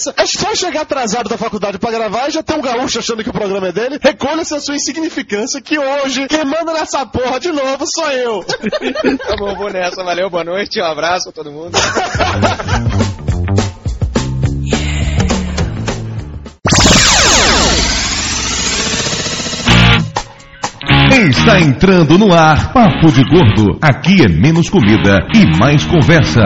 essa. É só chegar atrasado da faculdade pra gravar e já tem um gaúcho achando que o programa é dele. Recolha-se a sua insignificância que hoje quem manda nessa porra de novo sou eu. tá bom, vou nessa. Valeu, boa noite. Um abraço a todo mundo. Está entrando no ar Papo de Gordo. Aqui é menos comida e mais conversa.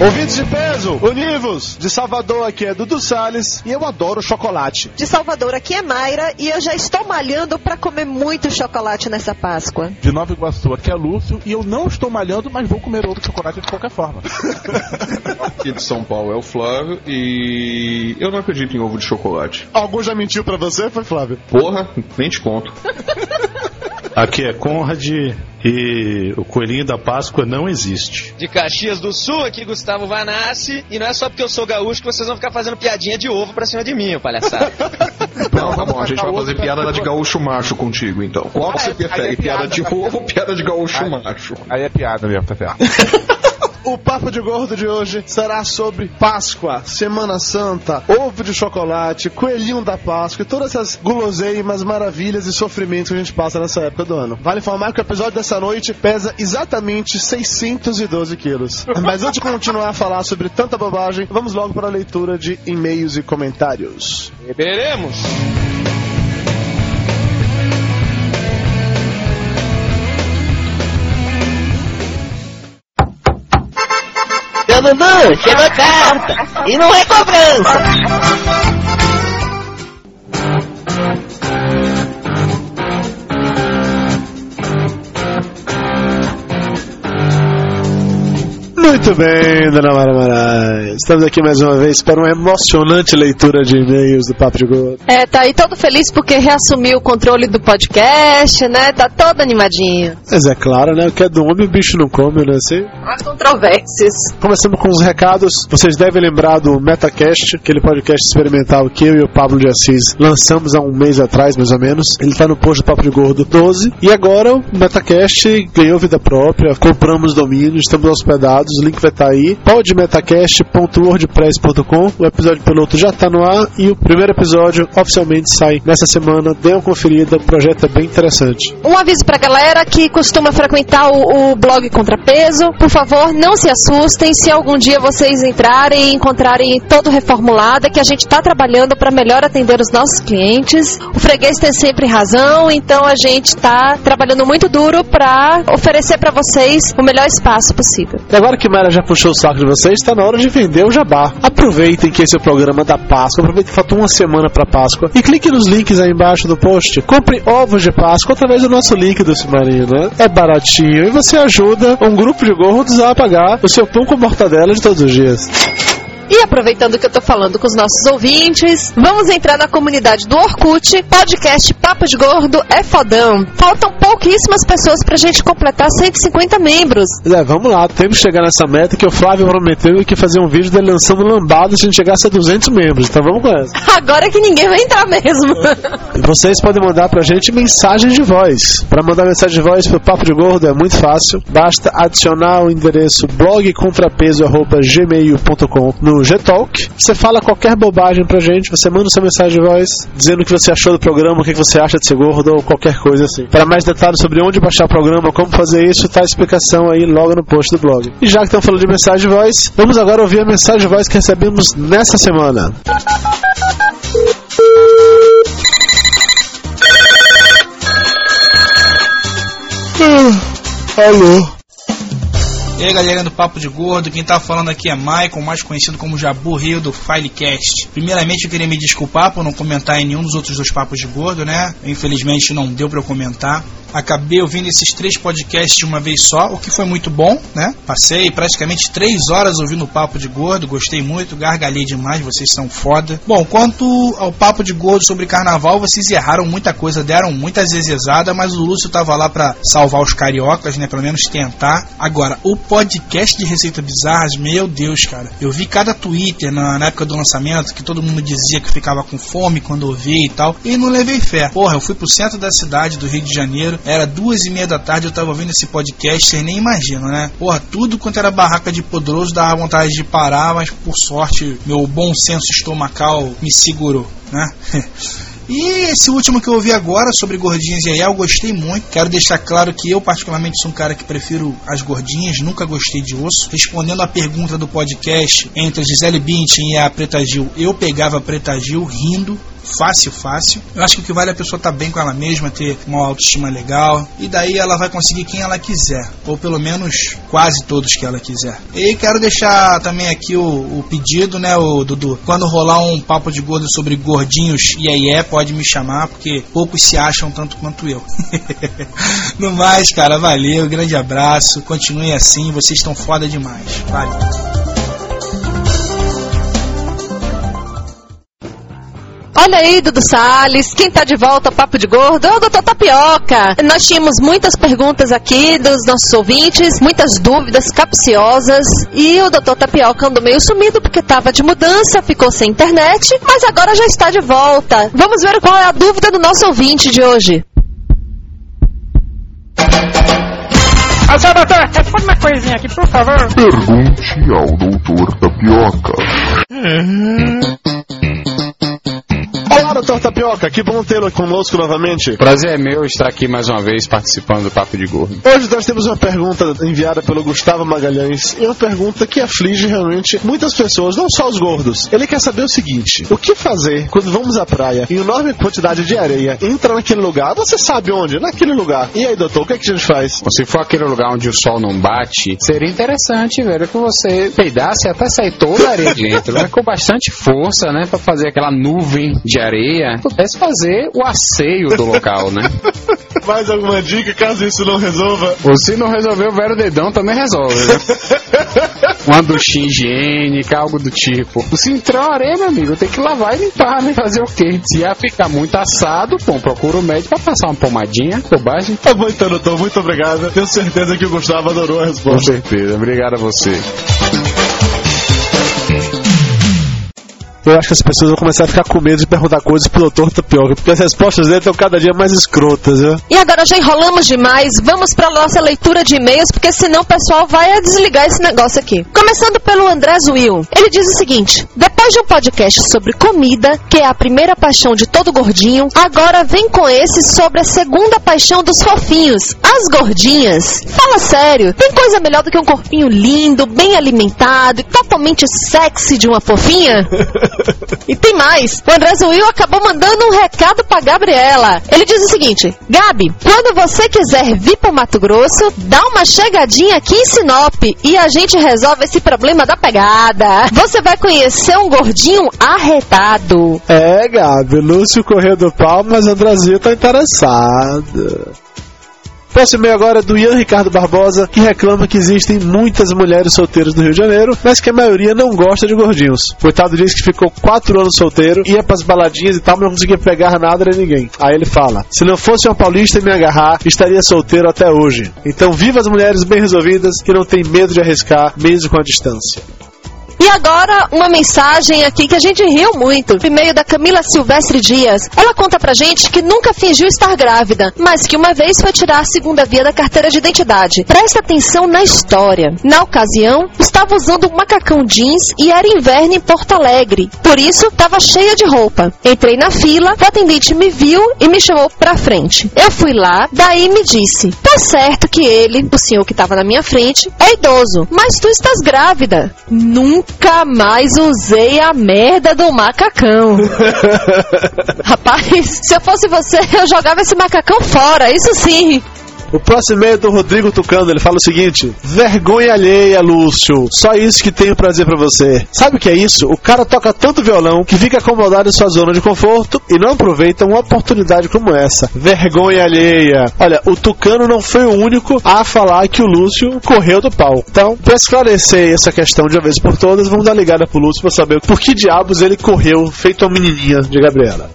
Ouvintes de peso, univos! De Salvador aqui é Dudu Salles e eu adoro chocolate. De Salvador aqui é Mayra e eu já estou malhando para comer muito chocolate nessa Páscoa. De Nova Iguaçu aqui é Lúcio e eu não estou malhando, mas vou comer outro chocolate de qualquer forma. aqui de São Paulo é o Flávio e eu não acredito em ovo de chocolate. Algum já mentiu para você, foi Flávio? Porra, nem te conto. Aqui é Conrad e o coelhinho da Páscoa não existe. De Caxias do Sul, aqui Gustavo Vanassi. E não é só porque eu sou gaúcho que vocês vão ficar fazendo piadinha de ovo pra cima de mim, palhaçada. não, tá bom, a gente vai fazer piada de gaúcho macho contigo, então. Qual você prefere? Piada de ovo ou piada de gaúcho macho? Aí é piada mesmo, tá certo. O Papo de Gordo de hoje será sobre Páscoa, Semana Santa, ovo de chocolate, coelhinho da Páscoa e todas essas guloseimas, maravilhas e sofrimentos que a gente passa nessa época do ano. Vale informar que o episódio dessa noite pesa exatamente 612 quilos. Mas antes de continuar a falar sobre tanta bobagem, vamos logo para a leitura de e-mails e comentários. Beberemos! Dudu, chegou a carta. E não é cobrança. Muito bem, dona Mara Marais. Estamos aqui mais uma vez para uma emocionante leitura de e-mails do Papo de Gordo. É, tá aí todo feliz porque reassumiu o controle do podcast, né? Tá todo animadinho. Mas é claro, né? O que é do homem o bicho não come, né? Assim? As controvérsias. Começando com os recados. Vocês devem lembrar do Metacast, aquele podcast experimental que eu e o Pablo de Assis lançamos há um mês atrás, mais ou menos. Ele tá no post do Papo de Gordo 12. E agora o Metacast ganhou vida própria, compramos domínio, estamos hospedados o link vai estar tá aí. podmetacast.wordpress.com. O episódio piloto já está no ar e o primeiro episódio oficialmente sai nessa semana. Dê uma conferida, o projeto é bem interessante. Um aviso pra galera que costuma frequentar o, o blog Contrapeso. Por favor, não se assustem se algum dia vocês entrarem e encontrarem todo reformulado, é que a gente está trabalhando para melhor atender os nossos clientes. O freguês tem sempre razão, então a gente está trabalhando muito duro para oferecer para vocês o melhor espaço possível. E agora que Mara já puxou o saco de vocês, está na hora de vender o jabá. Aproveitem que esse é o programa da Páscoa, aproveitem que falta uma semana para Páscoa e clique nos links aí embaixo do post. Compre ovos de Páscoa através do nosso link do Submarino. Né? É baratinho e você ajuda um grupo de gordos a pagar o seu pão com mortadela de todos os dias. E aproveitando que eu tô falando com os nossos ouvintes, vamos entrar na comunidade do Orkut, podcast Papo de Gordo é fodão. Faltam pouquíssimas pessoas pra gente completar 150 membros. É, vamos lá, temos que chegar nessa meta que o Flávio prometeu que fazer um vídeo dele lançando lambada se a gente chegasse a 200 membros, então vamos com essa. Agora que ninguém vai entrar mesmo. Vocês podem mandar pra gente mensagens de voz. Para mandar mensagem de voz pro Papo de Gordo é muito fácil, basta adicionar o endereço blogcontrapeso.gmail.com no Gtalk. Você fala qualquer bobagem pra gente, você manda sua mensagem de voz dizendo o que você achou do programa, o que você acha de ser gordo ou qualquer coisa assim. Para mais detalhes sobre onde baixar o programa, como fazer isso, tá a explicação aí logo no post do blog. E já que estamos falando de mensagem de voz, vamos agora ouvir a mensagem de voz que recebemos nessa semana. Ah, alô. E aí galera do Papo de Gordo, quem tá falando aqui é Michael, mais conhecido como Jabu Rio do Filecast. Primeiramente eu queria me desculpar por não comentar em nenhum dos outros dois Papos de Gordo, né? Infelizmente não deu para eu comentar. Acabei ouvindo esses três podcasts de uma vez só, o que foi muito bom, né? Passei praticamente três horas ouvindo o Papo de Gordo, gostei muito, gargalhei demais, vocês são foda. Bom, quanto ao Papo de Gordo sobre carnaval, vocês erraram muita coisa, deram muitas exesadas, mas o Lúcio tava lá para salvar os cariocas, né? Pelo menos tentar. Agora, o podcast de Receita Bizarras, meu Deus, cara. Eu vi cada Twitter na, na época do lançamento que todo mundo dizia que ficava com fome quando ouvia e tal, e não levei fé. Porra, eu fui pro centro da cidade do Rio de Janeiro, era duas e meia da tarde, eu tava ouvindo esse podcast, vocês nem imaginam, né? Porra, tudo quanto era barraca de poderoso dava vontade de parar, mas por sorte, meu bom senso estomacal me segurou, né? E esse último que eu ouvi agora sobre gordinhas e aí eu gostei muito. Quero deixar claro que eu, particularmente, sou um cara que prefiro as gordinhas, nunca gostei de osso. Respondendo a pergunta do podcast entre a Gisele Bündchen e a Preta Gil, eu pegava a Preta Gil rindo fácil, fácil. Eu acho que o que vale é a pessoa estar tá bem com ela mesma, ter uma autoestima legal, e daí ela vai conseguir quem ela quiser, ou pelo menos quase todos que ela quiser. E quero deixar também aqui o, o pedido, né, o Dudu, quando rolar um papo de gordo sobre gordinhos e aí é, pode me chamar, porque poucos se acham tanto quanto eu. no mais, cara, valeu, grande abraço, continue assim, vocês estão foda demais. Valeu. Olha aí, Dudu Salles, quem tá de volta, Papo de Gordo, é o Doutor Tapioca. Nós tínhamos muitas perguntas aqui dos nossos ouvintes, muitas dúvidas capciosas, e o Doutor Tapioca andou meio sumido porque tava de mudança, ficou sem internet, mas agora já está de volta. Vamos ver qual é a dúvida do nosso ouvinte de hoje. Ô, seu doutor, responde uma coisinha aqui, por favor. Pergunte ao doutor Tapioca. Olá, doutor Tapioca, que bom tê-lo conosco novamente. Prazer é meu estar aqui mais uma vez participando do Papo de Gordo. Hoje nós temos uma pergunta enviada pelo Gustavo Magalhães e uma pergunta que aflige realmente muitas pessoas, não só os gordos. Ele quer saber o seguinte: o que fazer quando vamos à praia e enorme quantidade de areia entra naquele lugar? Você sabe onde? Naquele lugar. E aí, doutor, o que, é que a gente faz? Se for aquele lugar onde o sol não bate, seria interessante, velho, que você peidasse até sair toda a areia de dentro, né? Com bastante força, né? Pra fazer aquela nuvem de areia, pudesse fazer o asseio do local, né? Mais alguma dica caso isso não resolva? Ou se não resolver, o velho dedão também resolve, né? Uma duchinha higiênica, algo do tipo. Se entrar uma areia, meu amigo, tem que lavar e limpar, né? Fazer o quê? Se ia ficar muito assado, bom, procura o médico pra passar uma pomadinha, bobagem. Tá bom então, doutor, muito obrigado. Tenho certeza que o Gustavo adorou a Com resposta. certeza, obrigado a você. Eu acho que as pessoas vão começar a ficar com medo de perguntar coisas pro doutor Tapioca, porque as respostas dele estão cada dia mais escrotas, viu? E agora já enrolamos demais, vamos para nossa leitura de e-mails, porque senão o pessoal vai desligar esse negócio aqui. Começando pelo André Will. Ele diz o seguinte: depois de um podcast sobre comida, que é a primeira paixão de todo gordinho, agora vem com esse sobre a segunda paixão dos fofinhos, as gordinhas. Fala sério, tem coisa melhor do que um corpinho lindo, bem alimentado e totalmente sexy de uma fofinha? E tem mais. O André Will acabou mandando um recado pra Gabriela. Ele diz o seguinte: Gabi, quando você quiser vir pro Mato Grosso, dá uma chegadinha aqui em Sinop e a gente resolve esse problema da pegada. Você vai conhecer um gordinho arretado. É, Gabi, Lúcio correu do pau, mas o Brasil tá interessado. Próximo e-mail agora é do Ian Ricardo Barbosa, que reclama que existem muitas mulheres solteiras no Rio de Janeiro, mas que a maioria não gosta de gordinhos. Coitado diz que ficou quatro anos solteiro, ia pras baladinhas e tal, mas não conseguia pegar nada de ninguém. Aí ele fala: Se não fosse uma paulista e me agarrar, estaria solteiro até hoje. Então viva as mulheres bem resolvidas que não têm medo de arriscar, mesmo com a distância. E agora, uma mensagem aqui que a gente riu muito. E-mail da Camila Silvestre Dias. Ela conta pra gente que nunca fingiu estar grávida, mas que uma vez foi tirar a segunda via da carteira de identidade. Presta atenção na história. Na ocasião, estava usando um macacão jeans e era inverno em Porto Alegre. Por isso, estava cheia de roupa. Entrei na fila, o atendente me viu e me chamou pra frente. Eu fui lá, daí me disse: Tá certo que ele, o senhor que estava na minha frente, é idoso, mas tu estás grávida. Nunca mais usei a merda do macacão. Rapaz, se eu fosse você, eu jogava esse macacão fora, isso sim. O próximo é do Rodrigo Tucano, ele fala o seguinte: Vergonha alheia, Lúcio. Só isso que tenho pra dizer pra você. Sabe o que é isso? O cara toca tanto violão que fica acomodado em sua zona de conforto e não aproveita uma oportunidade como essa. Vergonha alheia. Olha, o Tucano não foi o único a falar que o Lúcio correu do pau. Então, pra esclarecer essa questão de uma vez por todas, vamos dar ligada pro Lúcio pra saber por que diabos ele correu feito a menininha de Gabriela.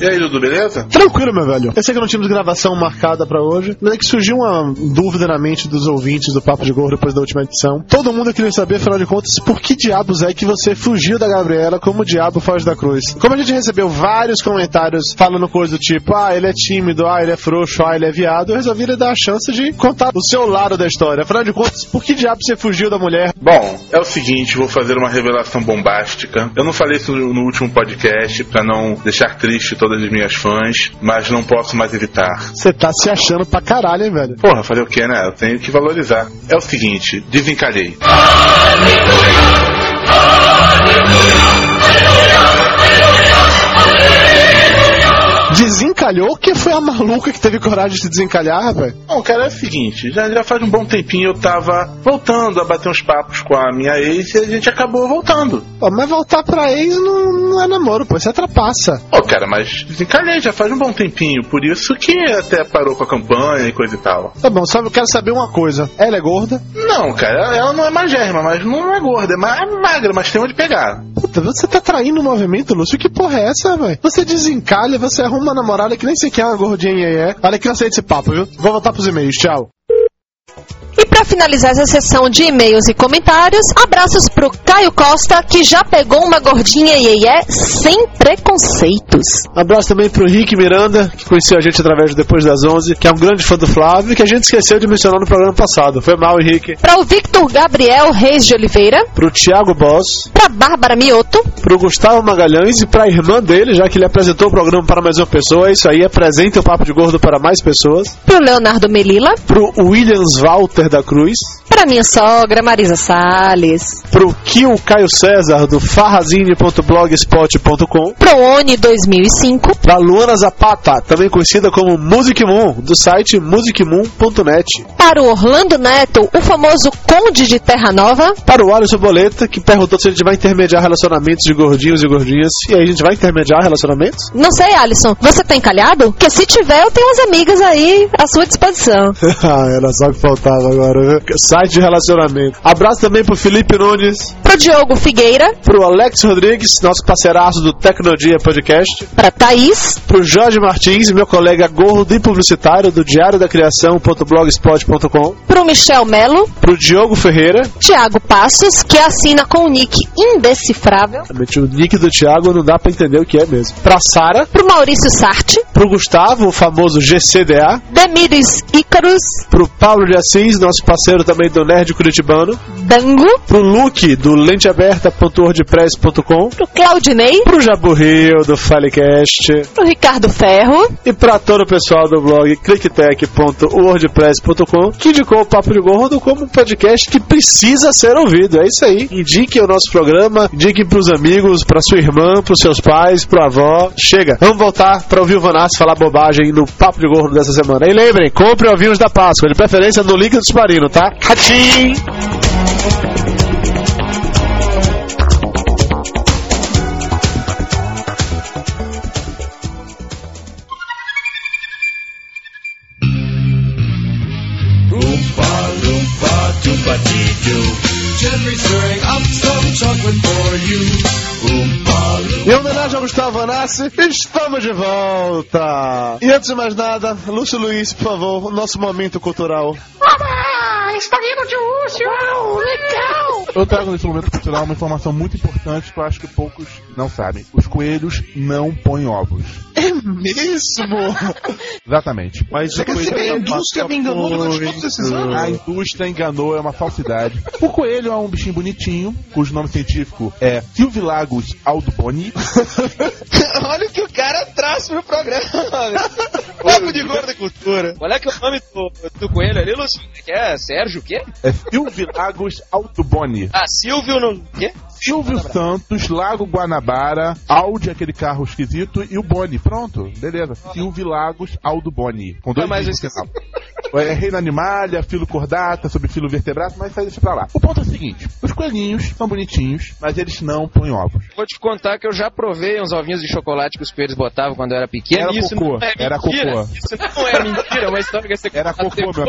E aí, Dudu, beleza? Tranquilo, meu velho. Eu sei que não tínhamos gravação marcada pra hoje, mas é que surgiu uma dúvida na mente dos ouvintes do Papo de Gordo depois da última edição. Todo mundo queria saber, afinal de contas, por que diabos é que você fugiu da Gabriela como o diabo foge da cruz? Como a gente recebeu vários comentários falando coisa do tipo, ah, ele é tímido, ah, ele é frouxo, ah, ele é viado, eu resolvi lhe dar a chance de contar o seu lado da história. Afinal de contas, por que diabos você fugiu da mulher? Bom, é o seguinte, vou fazer uma revelação bombástica. Eu não falei isso no último podcast pra não deixar triste todas as minhas fãs, mas não posso mais evitar. Você tá se achando pra caralho, hein, velho? Porra, fazer o que, né? Eu tenho que valorizar. É o seguinte, desencalhei. Desencalhou? Quem foi a maluca que teve coragem de se desencalhar, rapaz? Bom, cara, é o seguinte, já, já faz um bom tempinho eu tava voltando a bater uns papos com a minha ex e a gente acabou voltando. Pô, mas voltar pra ex não, não é namoro, pô, isso é trapaça. Pô, cara, mas desencalhei já faz um bom tempinho, por isso que até parou com a campanha e coisa e tal. Tá bom, só eu quero saber uma coisa. Ela é gorda? Não, cara, ela não é magérrima, mas não é gorda, é ma- é magra, mas tem onde pegar. Puta, você tá traindo o movimento, Lúcio? Que porra é essa, velho? Você desencalha, você arruma uma namorada que nem sequer uma gordinha aí é. Olha que não sei desse papo, viu? Vou voltar pros e-mails, tchau. E para finalizar essa sessão de e-mails e comentários, abraços pro Caio Costa, que já pegou uma gordinha iê sem preconceitos. Abraço também pro Rick Miranda, que conheceu a gente através do Depois das 11, que é um grande fã do Flávio e que a gente esqueceu de mencionar no programa passado. Foi mal, Henrique. Para o Victor Gabriel Reis de Oliveira, Pro Thiago Boss, para Bárbara Mioto, pro Gustavo Magalhães e pra irmã dele, já que ele apresentou o programa para mais uma pessoa. É isso aí, apresenta o Papo de Gordo para mais pessoas. pro Leonardo Melila, Pro Williams Walter da Cruz, para minha sogra Marisa Salles, pro Kio Caio César do farrazine.blogspot.com, pro Oni 2005, pra Luana Zapata, também conhecida como Music Moon, do site musicmoon.net, para o Orlando Neto, o famoso Conde de Terra Nova, para o Alisson Boleta, que perguntou se a gente vai intermediar relacionamentos de gordinhos e gordinhas. E aí, a gente vai intermediar relacionamentos? Não sei, Alisson, você tá encalhado? Porque se tiver, eu tenho umas amigas aí à sua disposição. Ah, Era só que faltava agora, viu? Site de relacionamento. Abraço também pro Felipe Nunes, Pro Diogo Figueira, pro Alex Rodrigues, nosso parceiraço do Tecnodia Podcast, pra Thaís, pro Jorge Martins, meu colega gordo e publicitário do Diário da Criação.blogspot.com, pro Michel Melo, pro Diogo Ferreira, Tiago Passos, que assina com o nick indecifrável, o nick do Thiago não dá pra entender o que é mesmo, pra Sara, pro Maurício Sarti, pro Gustavo, o famoso GCDA, Demires Ícaros, pro Paulo de Assis, nosso parceiro também do Nerd Curitibano, Dango, pro Luke do lenteaberta.wordpress.com, pro Claudinei, pro Jabu Rio do Filecast pro Ricardo Ferro, e pra todo o pessoal do blog clicktech.wordpress.com que indicou o Papo de Gordo como um podcast que precisa ser ouvido. É isso aí. Indiquem o nosso programa, indiquem pros amigos, pra sua irmã, pros seus pais, pro avó. Chega. Vamos voltar pra ouvir o Vanassi falar bobagem no Papo de Gordo dessa semana. E lembrem, compre ovinhos da Páscoa, de preferência no link do Submarino, minuta. ¡Cachín! Jeffrey's stirring up some chocolate for you. Gustavo Vanassi, estamos de volta! E antes de mais nada, Lúcio Luiz, por favor, nosso momento cultural. Ah, de. Uau, legal. Eu trago nesse momento cultural uma informação muito importante que eu acho que poucos não sabem. Os coelhos não põem ovos. É mesmo? Exatamente. Mas Você quer dizer que a indústria me enganou durante todos esses anos? A indústria enganou, é uma falsidade. O coelho é um bichinho bonitinho, cujo nome científico é Silvilagos aldoboni. Olha o que o cara traz pro programa. Papo de gordo e cultura. Qual é que é o nome do, do coelho ali, Lúcio? Que é Sérgio o quê? É Silvio Lagos Autoboni. Ah, Silvio no. Quê? Silvio Santos, Lago Guanabara, Audi, aquele carro esquisito, e o Boni. Pronto, beleza. Silvio Lagos Aldo Boni. Com dois Ah, mas. É reino animalha, filo cordata, sobre filo vertebrado, mas isso pra lá. O ponto é o seguinte: os coelhinhos são bonitinhos, mas eles não põem ovos. Vou te contar que eu já provei uns ovinhos de chocolate que os coelhos botavam quando eu era pequeno. Era e isso cocô, não é era cocô. Isso não é mentira, é uma história que você Era conta cocô, meu.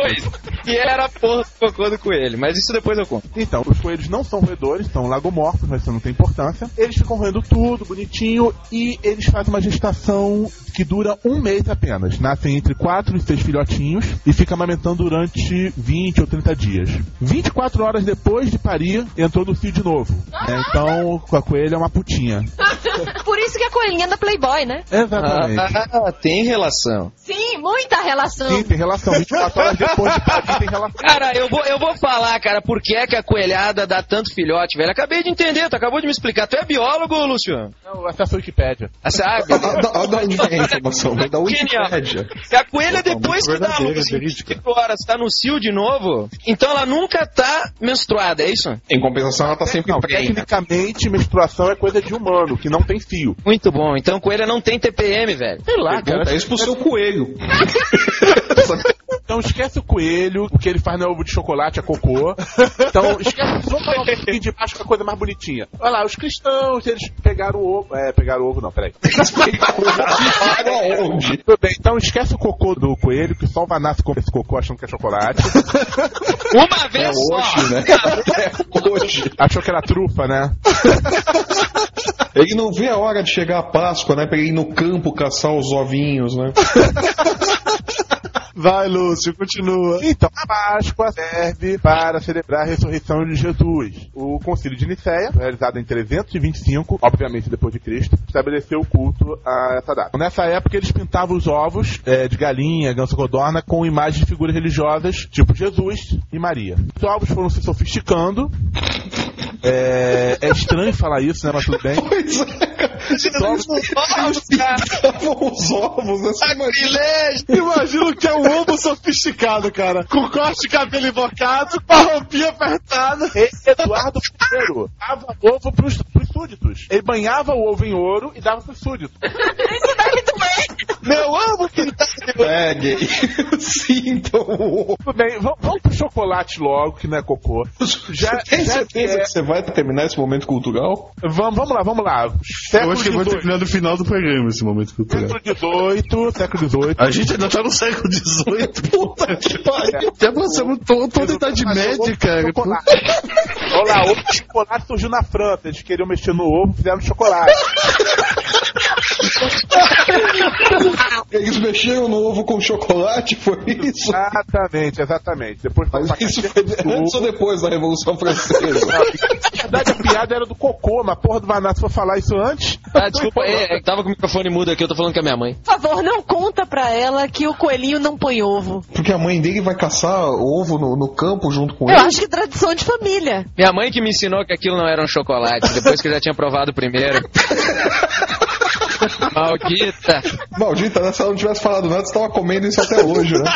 E era porra cocô do coelho. Mas isso depois eu conto. Então, os coelhos não são roedores, são lagomorfos, mas isso não tem importância. Eles ficam roendo tudo, bonitinho, e eles fazem uma gestação que dura um mês apenas. Nascem entre 4 e 6 filhotinhos e fica amamentando durante 20 ou 30 dias. 24 horas depois de parir, entrou no cio de novo. É, então, a coelha é uma putinha. Por isso que a coelhinha é da Playboy, né? Exatamente. Ah, tem relação. Sim, muita relação. Sim, tem relação. 24 horas depois de parir, tem relação. Cara, eu vou, eu vou falar, cara, por que é que a coelhada dá tanto filhote, velho. Acabei de entender, tu acabou de me explicar. Tu é biólogo, Lúcio? Não, acesso à Wikipédia. Ah, sabe? Da, da onde vem a informação? Da Wikipédia. Se a coelha, depois que dá a luz em 24 horas, tá no cio de novo, então ela nunca tá menstruada, é isso? Em compensação, ela tá sempre Não, prenha. tecnicamente, menstruação é coisa de humano, que não tem fio. Muito bom. Então coelha não tem TPM, velho. Sei lá, cara. Pergunta isso pro seu coelho. Então esquece o coelho, o que ele faz no ovo de chocolate é cocô. Então esquece, vamos falar um pouquinho de baixo que é a coisa mais bonitinha. Olha lá, os cristãos, eles pegaram o ovo. É, pegaram o ovo não, peraí. Tudo bem, então esquece o cocô do coelho, que só o Vanassi come esse cocô achando que é chocolate. Uma É vez só! hoje, né? É hoje. Achou que era trufa, né? Ele não vê a hora de chegar a Páscoa, né? Pra ele ir no campo caçar os ovinhos, né? Vai, Lúcio, continua. Então, a Páscoa serve para celebrar a ressurreição de Jesus. O Concílio de Nicéia, realizado em 325, obviamente depois de Cristo, estabeleceu o culto a essa data. Nessa época, eles pintavam os ovos eh, de galinha, ganso codorna, com imagens de figuras religiosas, tipo Jesus e Maria. Os ovos foram se sofisticando. É, é estranho falar isso, né? Mas tudo bem. Pois é, cara. Ovos. Pintavam os ovos? Você imagina? Imagino que é um ovo sofisticado, cara. Com corte de cabelo invocado, com a roupinha apertada. Esse Eduardo I dava ovo pros, pros súditos. Ele banhava o ovo em ouro e dava pros súditos. Isso deve doer. Meu ovo que tá... Pegue. Sintam o ovo. Tudo bem, vamos, pro chocolate logo, que não é cocô. Já, Tem já certeza é- que você vai terminar esse momento cultural? Vamos, vamos lá, vamos lá. Eu Século acho que vai XVIII. terminar no final do programa esse momento cultural. Século XVIII, século XVIII. A gente ainda tá no século XVIII. Puta que pariu. Já passamos to- toda a Idade Média, cara. Chocolate. Olha lá, ovo de chocolate surgiu na França. Eles queriam mexer no ovo, fizeram chocolate. Mexeram no ovo com chocolate, foi isso? Exatamente, exatamente. Depois Mas isso foi antes ou depois da Revolução Francesa? Na verdade, a piada era do cocô, mas porra do Vanassi foi falar isso antes. Ah, desculpa, é, é, tava com o microfone mudo aqui, eu tô falando com a minha mãe. Por favor, não conta pra ela que o coelhinho não põe ovo. Porque a mãe dele vai caçar ovo no, no campo junto com Eu ele? acho que é tradição de família. Minha mãe que me ensinou que aquilo não era um chocolate, depois que eu já tinha provado o primeiro. Maldita! Maldita, né? Se ela não tivesse falado nada, você tava comendo isso até hoje, né?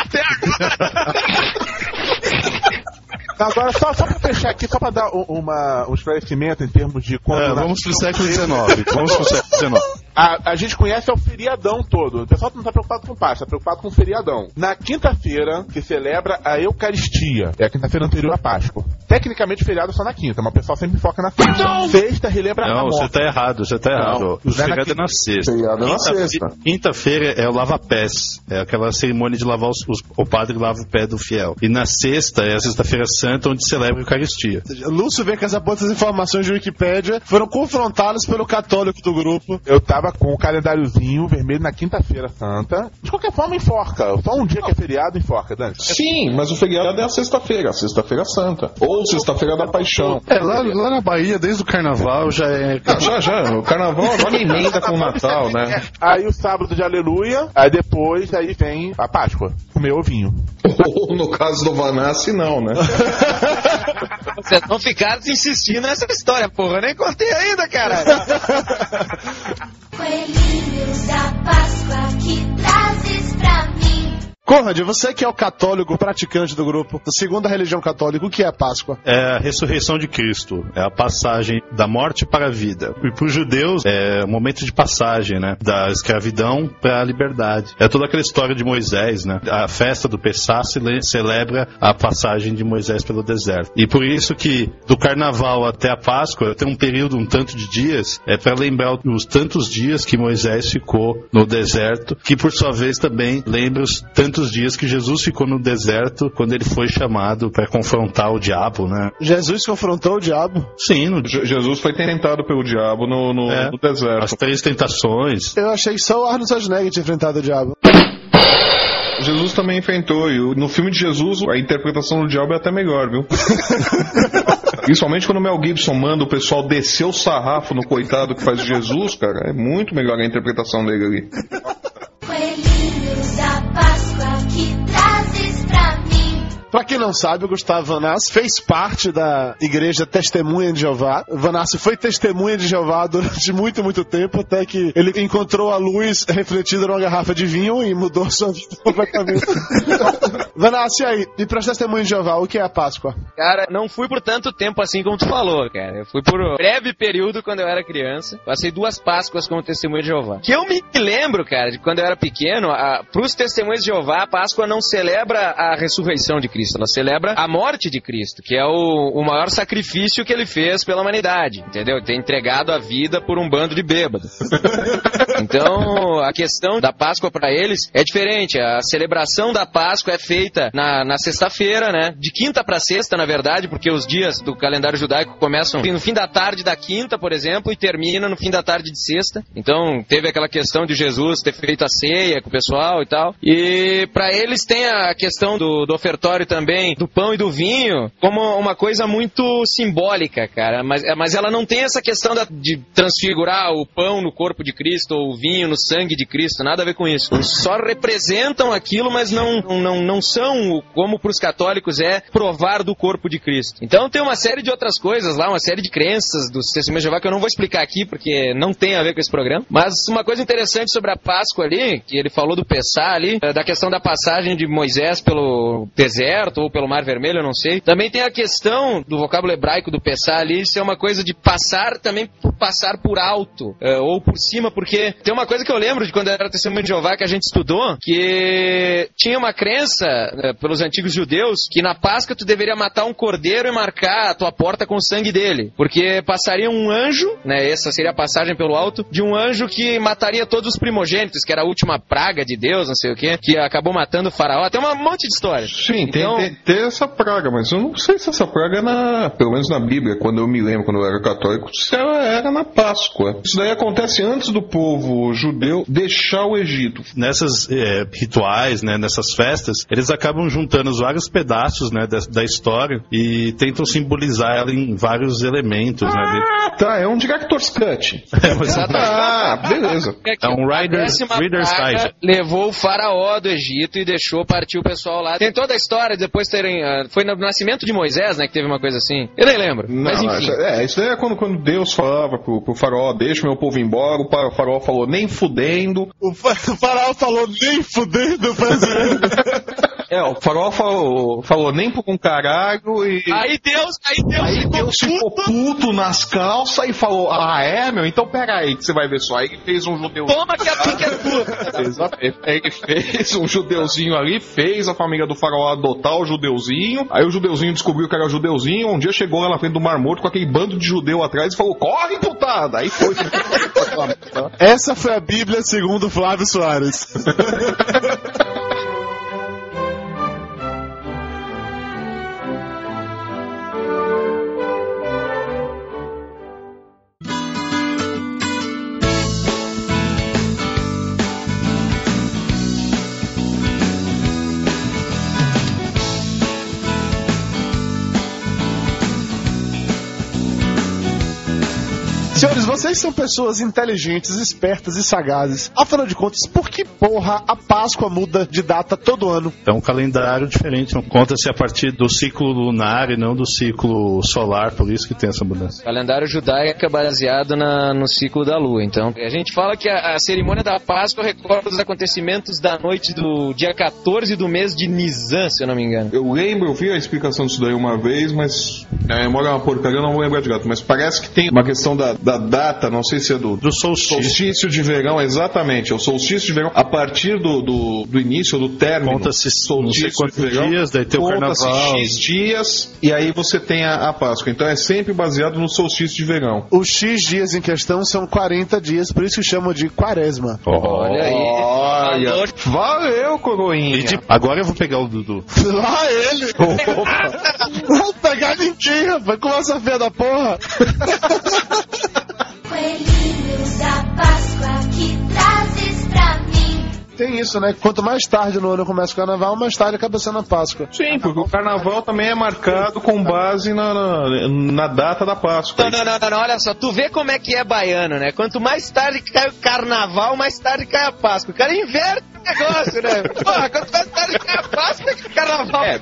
Agora, só, só pra fechar aqui, só pra dar um, uma, um esclarecimento em termos de quando. É, vamos pro o século. XIX. Vamos pro século XIX. A, a gente conhece é o feriadão todo. O pessoal não tá preocupado com Páscoa, tá preocupado com o feriadão. Na quinta-feira se celebra a Eucaristia. É a quinta-feira anterior à Páscoa. Tecnicamente, feriado é só na quinta, mas o pessoal sempre foca na sexta. Sexta relembra a Não, morte. você tá errado, você tá errado. O não é na feriado é na sexta. Feriado é na sexta. Quinta-feira é o lava-pés. É aquela cerimônia de lavar os, os- O padre lava o pé do fiel. E na sexta é a Sexta-feira Santa, onde celebra a Eucaristia. Lúcio vê que essa boas informações de Wikipédia foram confrontadas pelo católico do grupo. Eu tava com o calendáriozinho vermelho na quinta-feira santa. De qualquer forma, enforca. Só um dia que é feriado, enforca, Dani. Sim, mas o feriado é a sexta-feira, a sexta-feira santa. Ou sexta-feira da paixão. É, lá, lá na Bahia, desde o carnaval já é. Ah, já, já. O carnaval agora emenda com o Natal, né? Aí o sábado de aleluia, aí depois aí vem a Páscoa. Comer ovinho. Ou no caso do Vanassi, não, né? Vocês não ficaram insistindo nessa história, porra. Eu nem contei ainda, caralho. Coelhinho da Páscoa que trazes pra mim. Conrad, você que é o católico praticante do grupo, segundo a religião católica, o que é a Páscoa? É a ressurreição de Cristo, é a passagem da morte para a vida. E para os judeus é o momento de passagem, né, da escravidão para a liberdade. É toda aquela história de Moisés, né? A festa do Pessah cele- celebra a passagem de Moisés pelo deserto. E por isso que do carnaval até a Páscoa tem um período um tanto de dias é para lembrar os tantos dias que Moisés ficou no deserto, que por sua vez também lembra os tantos dias que Jesus ficou no deserto quando ele foi chamado para confrontar o diabo, né? Jesus confrontou o diabo? Sim, no... Je- Jesus foi tentado pelo diabo no, no- É. no deserto. as três tentações. Eu achei que só o Arnold Schwarzenegger tinha enfrentado o diabo. Jesus também enfrentou, e o- no filme de Jesus a interpretação do diabo é até melhor, viu? Principalmente quando o Mel Gibson manda o pessoal descer o sarrafo no coitado que faz Jesus, cara, é muito melhor a interpretação dele ali. Coelhinhos da Páscoa Pra quem não sabe, o Gustavo Vanassi fez parte da igreja Testemunha de Jeová. Vanassi foi testemunha de Jeová durante muito, muito tempo, até que ele encontrou a luz refletida numa garrafa de vinho e mudou sua vida completamente. Vanassi, e aí? E pra Testemunha de Jeová, o que é a Páscoa? Cara, não fui por tanto tempo assim como tu falou, cara. Eu fui por um breve período quando eu era criança. Passei duas Páscoas como testemunha de Jeová. Que eu me lembro, cara, de quando eu era pequeno, a, pros testemunhos de Jeová, a Páscoa não celebra a ressurreição de Cristo, ela celebra a morte de Cristo, que é o, o maior sacrifício que ele fez pela humanidade, entendeu? Ter entregado a vida por um bando de bêbados. Então, a questão da Páscoa para eles é diferente. A celebração da Páscoa é feita na, na sexta-feira, né? De quinta para sexta, na verdade, porque os dias do calendário judaico começam no fim da tarde da quinta, por exemplo, e termina no fim da tarde de sexta. Então, teve aquela questão de Jesus ter feito a ceia com o pessoal e tal. E para eles tem a questão do, do ofertório também, do pão e do vinho, como uma coisa muito simbólica, cara. Mas, mas ela não tem essa questão da- de transfigurar o pão no corpo de Cristo ou o vinho no sangue de Cristo, nada a ver com isso. Eles só representam aquilo, mas não, não, não são, como para os católicos é, provar do corpo de Cristo. Então tem uma série de outras coisas lá, uma série de crenças dos testemunhos de Jeová que eu não vou explicar aqui porque não tem a ver com esse programa. Mas uma coisa interessante sobre a Páscoa ali, que ele falou do Pessá ali, é da questão da passagem de Moisés pelo deserto ou pelo Mar Vermelho, eu não sei. Também tem a questão do vocábulo hebraico do Pessá ali, ser uma coisa de passar também por passar por alto é, ou por cima, porque tem uma coisa que eu lembro de quando era testemunho de Jeová que a gente estudou, que tinha uma crença é, pelos antigos judeus que na Páscoa tu deveria matar um cordeiro e marcar a tua porta com o sangue dele, porque passaria um anjo, né, essa seria a passagem pelo alto, de um anjo que mataria todos os primogênitos, que era a última praga de Deus, não sei o que, que acabou matando o faraó. Tem um monte de histórias. Sim, tem, Então- tem, tem essa praga, mas eu não sei se essa praga é na. Pelo menos na Bíblia, quando eu me lembro, quando eu era católico, se ela era na Páscoa. Isso daí acontece antes do povo judeu deixar o Egito. Nessas é, rituais, né, nessas festas, eles acabam juntando os vários pedaços né, da, da história e tentam simbolizar ela em vários elementos. né, Ah, tá, é um Director's Cut. É, mas- Ah, beleza. É um A Rider's, Reader's levou o faraó do Egito e deixou partir o pessoal lá. Tem toda a história, depois terem... ah, foi no nascimento de Moisés, né, que teve uma coisa assim. Eu nem lembro, mas Não, enfim. isso- é, isso é quando, quando Deus falava pro, pro faraó, deixa meu povo embora, o faraó falou, nem fudendo. O fa- o faraó falou nem fudendo, brasileiro. É, o faraó falou, falou nem por um caralho e... Aí Deus, aí Deus Aí ficou Deus ficou puto nas calças e falou, ah é, meu? Então pera aí que você vai ver só. Aí ele fez um judeu... Toma que a pica é tua. Exatamente. Aí ele fez um judeuzinho ali, fez a família do faraó adotar o judeuzinho. Aí o judeuzinho descobriu que era judeuzinho. Um dia chegou lá na frente do Mar Morto com aquele bando de judeu atrás e falou: corre, putada! Aí foi. Essa foi a Bíblia segundo Flávio Soares. vocês são pessoas inteligentes, espertas e sagazes. Afinal de contas, por que porra a Páscoa muda de data todo ano? É um calendário diferente, não conta-se a partir do ciclo lunar e não do ciclo solar, por isso que tem essa mudança. O calendário judaico é baseado na- no ciclo da lua. Então, a gente fala que a, a cerimônia da Páscoa recorda os acontecimentos da noite do dia 14 do mês de Nisan, se eu não me engano. Eu lembro, eu vi a explicação disso daí uma vez, mas a memória é uma porcaria, eu não vou lembrar de gato. Mas parece que tem uma questão da, da data, não sei se é do, do solstício. de verão, exatamente. É o solstício de verão, a partir do, do, do início, do término. Conta-se não sei solstício de verão, dias, daí tem o conta-se carnaval. X dias, e aí você tem a, a Páscoa. Então é sempre baseado no solstício de verão. Os X dias em questão são 40 dias, por isso que chamam de quaresma. Olha aí. Olha. Valeu, coroinha. Agora eu vou pegar o Dudu. Lá ele! Vou pegar ninguém, rapaz. Começa a feia da porra. Da Páscoa que trazes pra mim. Tem isso, né? Quanto mais tarde no ano começa o carnaval, mais tarde acaba sendo a Páscoa. Sim, porque o carnaval também é marcado com base na, na, na data da Páscoa. Não, não, não, não, não, olha só, tu vê como é que é baiano, né? Quanto mais tarde cai o carnaval, mais tarde cai a Páscoa. O cara inverte negócio, né? Porra, quanto mais tarde cai a Páscoa, que o carnaval. É,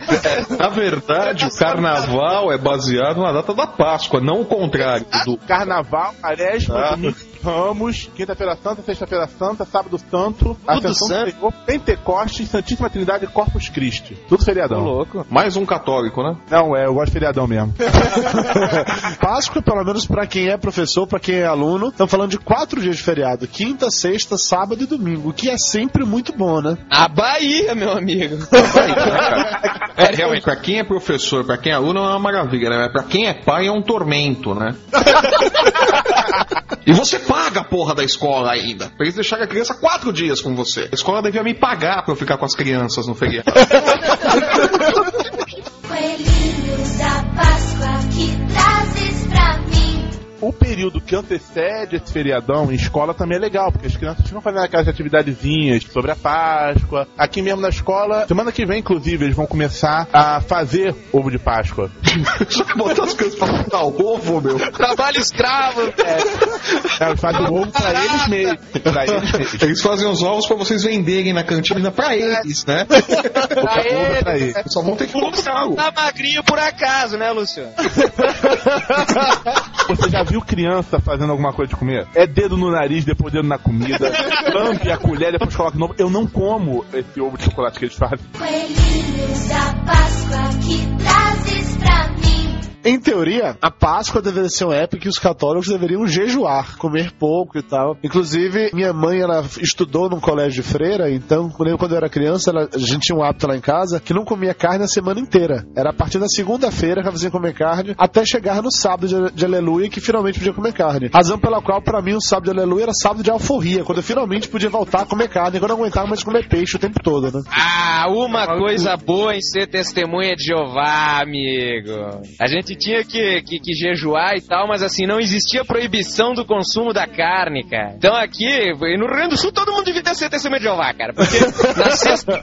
na verdade, o carnaval é baseado na data da Páscoa, não o contrário. Do... Carnaval, Quaresma, Ah. Domingo de Ramos, Quinta-feira Santa, Sexta-feira Santa, Sábado Santo, Ascensão do Senhor, Pentecostes, Santíssima Trindade e Corpus Christi. Tudo feriadão. louco. Mais um católico, né? Não, é, eu gosto de feriadão mesmo. Páscoa, pelo menos pra quem é professor, pra quem é aluno, estão falando de quatro dias de feriado: quinta, sexta, sábado e domingo, o que é sempre muito bom, né? A Bahia, meu amigo. É, realmente, pra quem é professor, pra quem é aluno, é uma maravilha, né? Mas Pra quem é pai, é um tormento, né? E você paga a porra da escola ainda. Pra eles deixarem a criança quatro dias com você. A escola devia me pagar pra eu ficar com as crianças no feriado. O período que antecede esse feriadão em escola também é legal, porque as crianças ficam fazendo aquelas atividadezinhas sobre a Páscoa. Aqui mesmo na escola, semana que vem, inclusive, eles vão começar a fazer ovo de Páscoa. Botar as crianças pra botar o ovo, meu. Trabalho escravo. É, eles fazem o ovo pra eles mesmos. Pra eles mesmos. Eles fazem os ovos pra vocês venderem na cantina pra eles, né? Pra Ovo pra ele. eles. Só vão ter que comprar o Tá magrinho por acaso, né, Luciano? Você já viu criança fazendo alguma coisa de comer? É dedo no nariz, depois dedo na comida, lambe a colher, depois coloca de novo. Eu não como esse ovo de chocolate que eles fazem. Coelhinho da Páscoa que trazes pra mim. Em teoria, a Páscoa deveria ser uma época que os católicos deveriam jejuar, comer pouco e tal. Inclusive, minha mãe, ela estudou num colégio de freira, então, quando eu, era criança, ela- a gente tinha um hábito lá em casa que não comia carne a semana inteira. Era a partir da segunda-feira que ela fazia comer carne, até chegar no sábado de, de aleluia, que finalmente podia comer carne. Razão pela qual, pra mim, o sábado de aleluia era sábado de alforria, quando eu finalmente podia voltar a comer carne, quando eu não aguentava mais comer peixe o tempo todo, né? Ah, uma coisa boa em ser testemunha de Jeová, amigo. A gente tinha que, que, que jejuar e tal, mas assim, não existia proibição do consumo da carne, cara. Então aqui, no Rio Grande do Sul, todo mundo devia ser testemunha de Jeová, cara. Porque na sexta,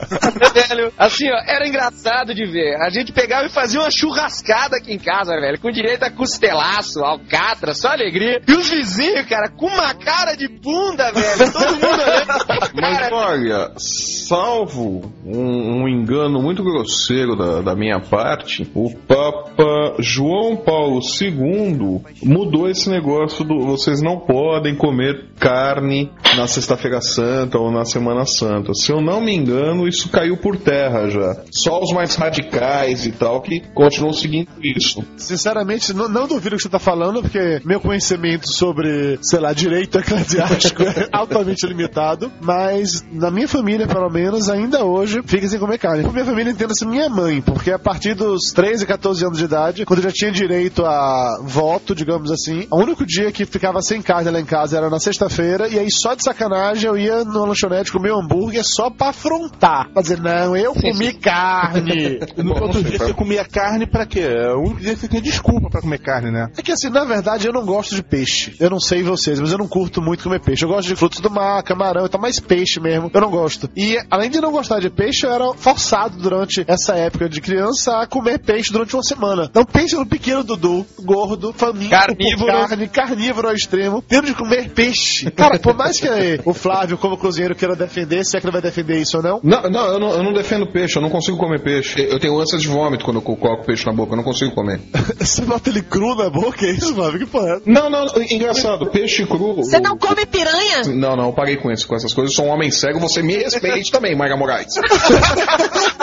velho, assim, ó, era engraçado de ver. A gente pegava e fazia uma churrascada aqui em casa, velho, com direito a costelaço, alcatra, só alegria. E os vizinhos, cara, com uma cara de bunda, velho. Todo mundo olhando. Mas olha, salvo um, um engano muito grosseiro da, da minha parte, o Papa João Paulo II mudou esse negócio do vocês não podem comer carne na Sexta-feira Santa ou na Semana Santa. Se eu não me engano, isso caiu por terra já. Só os mais radicais e tal que continuam seguindo isso. Sinceramente, não, não duvido o que você tá falando, porque meu conhecimento sobre, sei lá, direito eclesiástico é altamente limitado, mas na minha família, pelo menos, ainda hoje, fica sem comer carne. Por minha família, entenda-se minha mãe, porque a partir dos 13, 14 anos de idade, quando já tinha direito a voto, digamos assim, o único dia que ficava sem carne lá em casa era na sexta-feira, e aí só de sacanagem eu ia numa lanchonete comer um hambúrguer só pra afrontar. Pra dizer, não, eu comi carne. E no outro dia você comia carne pra quê? É o único dia que você tinha desculpa pra comer carne, né? É que assim, na verdade, eu não gosto de peixe. Eu não sei vocês, mas eu não curto muito comer peixe. Eu gosto de frutos do mar, camarão e tal, mais peixe mesmo. Eu não gosto. E além de não gostar de peixe, eu era forçado durante essa época de criança a comer peixe durante uma semana. Então pense pequeno Dudu, gordo, faminto, Carnívoro. por carne, carnívoro ao extremo, tendo de comer peixe. Cara, por mais que o Flávio, como cozinheiro, queira defender, se é que ele vai defender isso ou não, Não, não eu, não, eu não defendo peixe, eu não consigo comer peixe. Eu tenho ânsia de vômito quando eu coloco peixe na boca, eu não consigo comer. você bota ele cru na boca, é isso, Flávio? Que porra é? Não, não, engraçado, peixe cru. Você não come piranha? Não, não, eu parei com isso, com essas coisas. Eu sou um homem cego, você me respeite também, Mayra Moraes.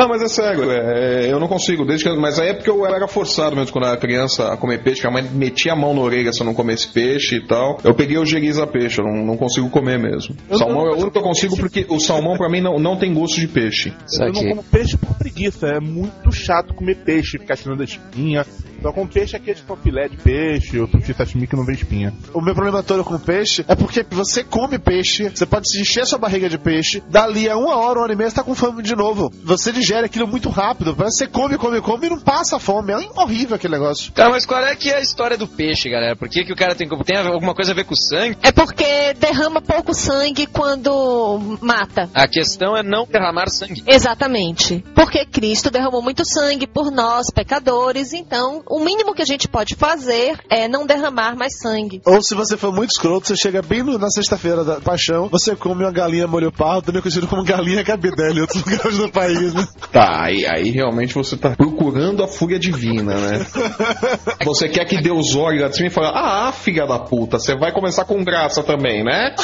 Não, mas é sério, é, eu não consigo, desde que, mas aí é porque eu era forçado mesmo quando eu era criança a comer peixe, que a mãe metia a mão na orelha se eu não comesse peixe e tal. Eu peguei o geriz a peixe, eu não, não consigo comer mesmo. salmão é o único que eu consigo porque o salmão pra mim não, não tem gosto de peixe. Eu não como peixe por preguiça. É muito chato comer peixe, ficar tirando a espinha. Só com peixe aqui é tipo filé de peixe, ou sushi sashimi que não vem espinha. O meu problema todo com peixe é porque você come peixe, você pode se encher sua barriga de peixe, dali a uma hora, uma hora e meia, você tá com fome de novo. Você digere aquilo muito rápido, parece que você come, come, come e não passa fome. É horrível aquele negócio. Tá, mas qual é que é a história do peixe, galera? Por que, que o cara tem, tem alguma coisa a ver com sangue? É porque derrama pouco sangue quando mata. A questão é não derramar sangue. Exatamente. Porque Cristo derramou muito sangue por nós, pecadores, então o mínimo que a gente pode fazer é não derramar mais sangue. Ou se você for muito escroto, você chega bem no- na sexta-feira da paixão, você come uma galinha molho pardo, também conhecido como galinha cabidela em outros lugares do país, né? Tá, aí, aí realmente você tá procurando a fúria divina, né? Você quer que Deus olhe lá de cima e fale, ah, filha da puta, você vai começar com graça também, né?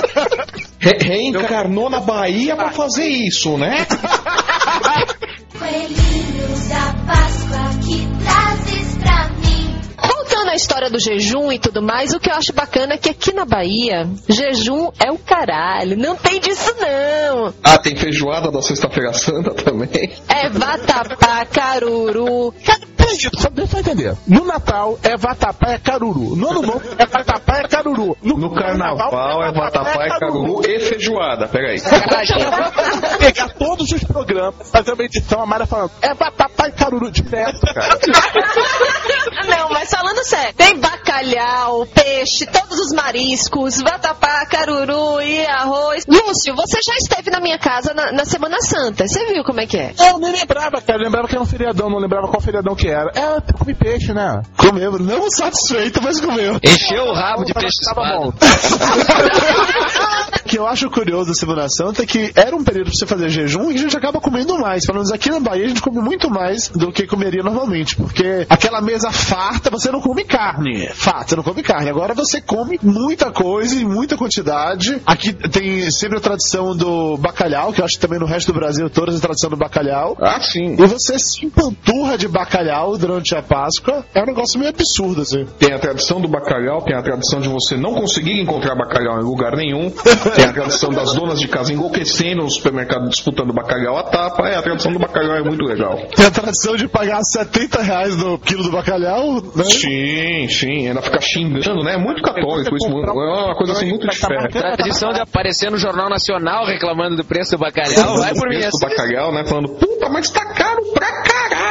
Re- reencarnou na Bahia pra fazer isso, né? Coelhinho da Páscoa que trazes pra mim. Voltando à história do jejum e tudo mais, o que eu acho bacana é que aqui na Bahia, jejum é o caralho. Não tem disso não. Ah, tem feijoada da Sexta-feira Santa também. É vatapá, caruru. Peraí, só deixa eu entender. No Natal é vatapá é caruru. No Ano Novo é vatapá é caruru. No carnaval é vatapá, é caruru e feijoada. Peraí. Pegar todos os programas, fazer uma edição, a Mara falando, é vatapá e caruru direto, cara. Não, mas falando sério, tem bacalhau, peixe, todos os mariscos, vatapá, caruru e arroz. Lúcio, você já esteve na minha casa na, na Semana Santa. Você viu como é que é? Eu nem lembrava, cara. Eu lembrava que era um feriadão, não lembrava qual feriadão que era. É, eu comi peixe, né? Comeu, não satisfeito, mas comeu. Encheu o rabo de peixe Tava bom. O que eu acho curioso da Semana Santa é que era um período pra você fazer jejum e a gente acaba comendo mais. Pelo menos aqui na Bahia a gente come muito mais do que comeria normalmente. Porque aquela mesa farta, você não come carne. Fato, você não come carne. Agora você come muita coisa em muita quantidade. Aqui tem sempre a tradição do bacalhau, que eu acho que também no resto do Brasil toda a tradição do bacalhau. Ah, sim. E você se empanturra de bacalhau durante a Páscoa. É um negócio meio absurdo, assim. Tem a tradição do bacalhau, tem a tradição de você não conseguir encontrar bacalhau em lugar nenhum. Tem a tradição das donas de casa enlouquecendo no supermercado disputando bacalhau à tapa. É, a tradição do bacalhau é muito legal. Tem a tradição de pagar 70 reais no quilo do bacalhau, né? Sim, sim, ainda ficar xingando, né? É muito católico isso, é uma coisa assim muito de fé. Tradição de aparecer no Jornal Nacional reclamando do preço do bacalhau. Vai por mim Preço do bacalhau, né? Falando, puta, mas tá caro pra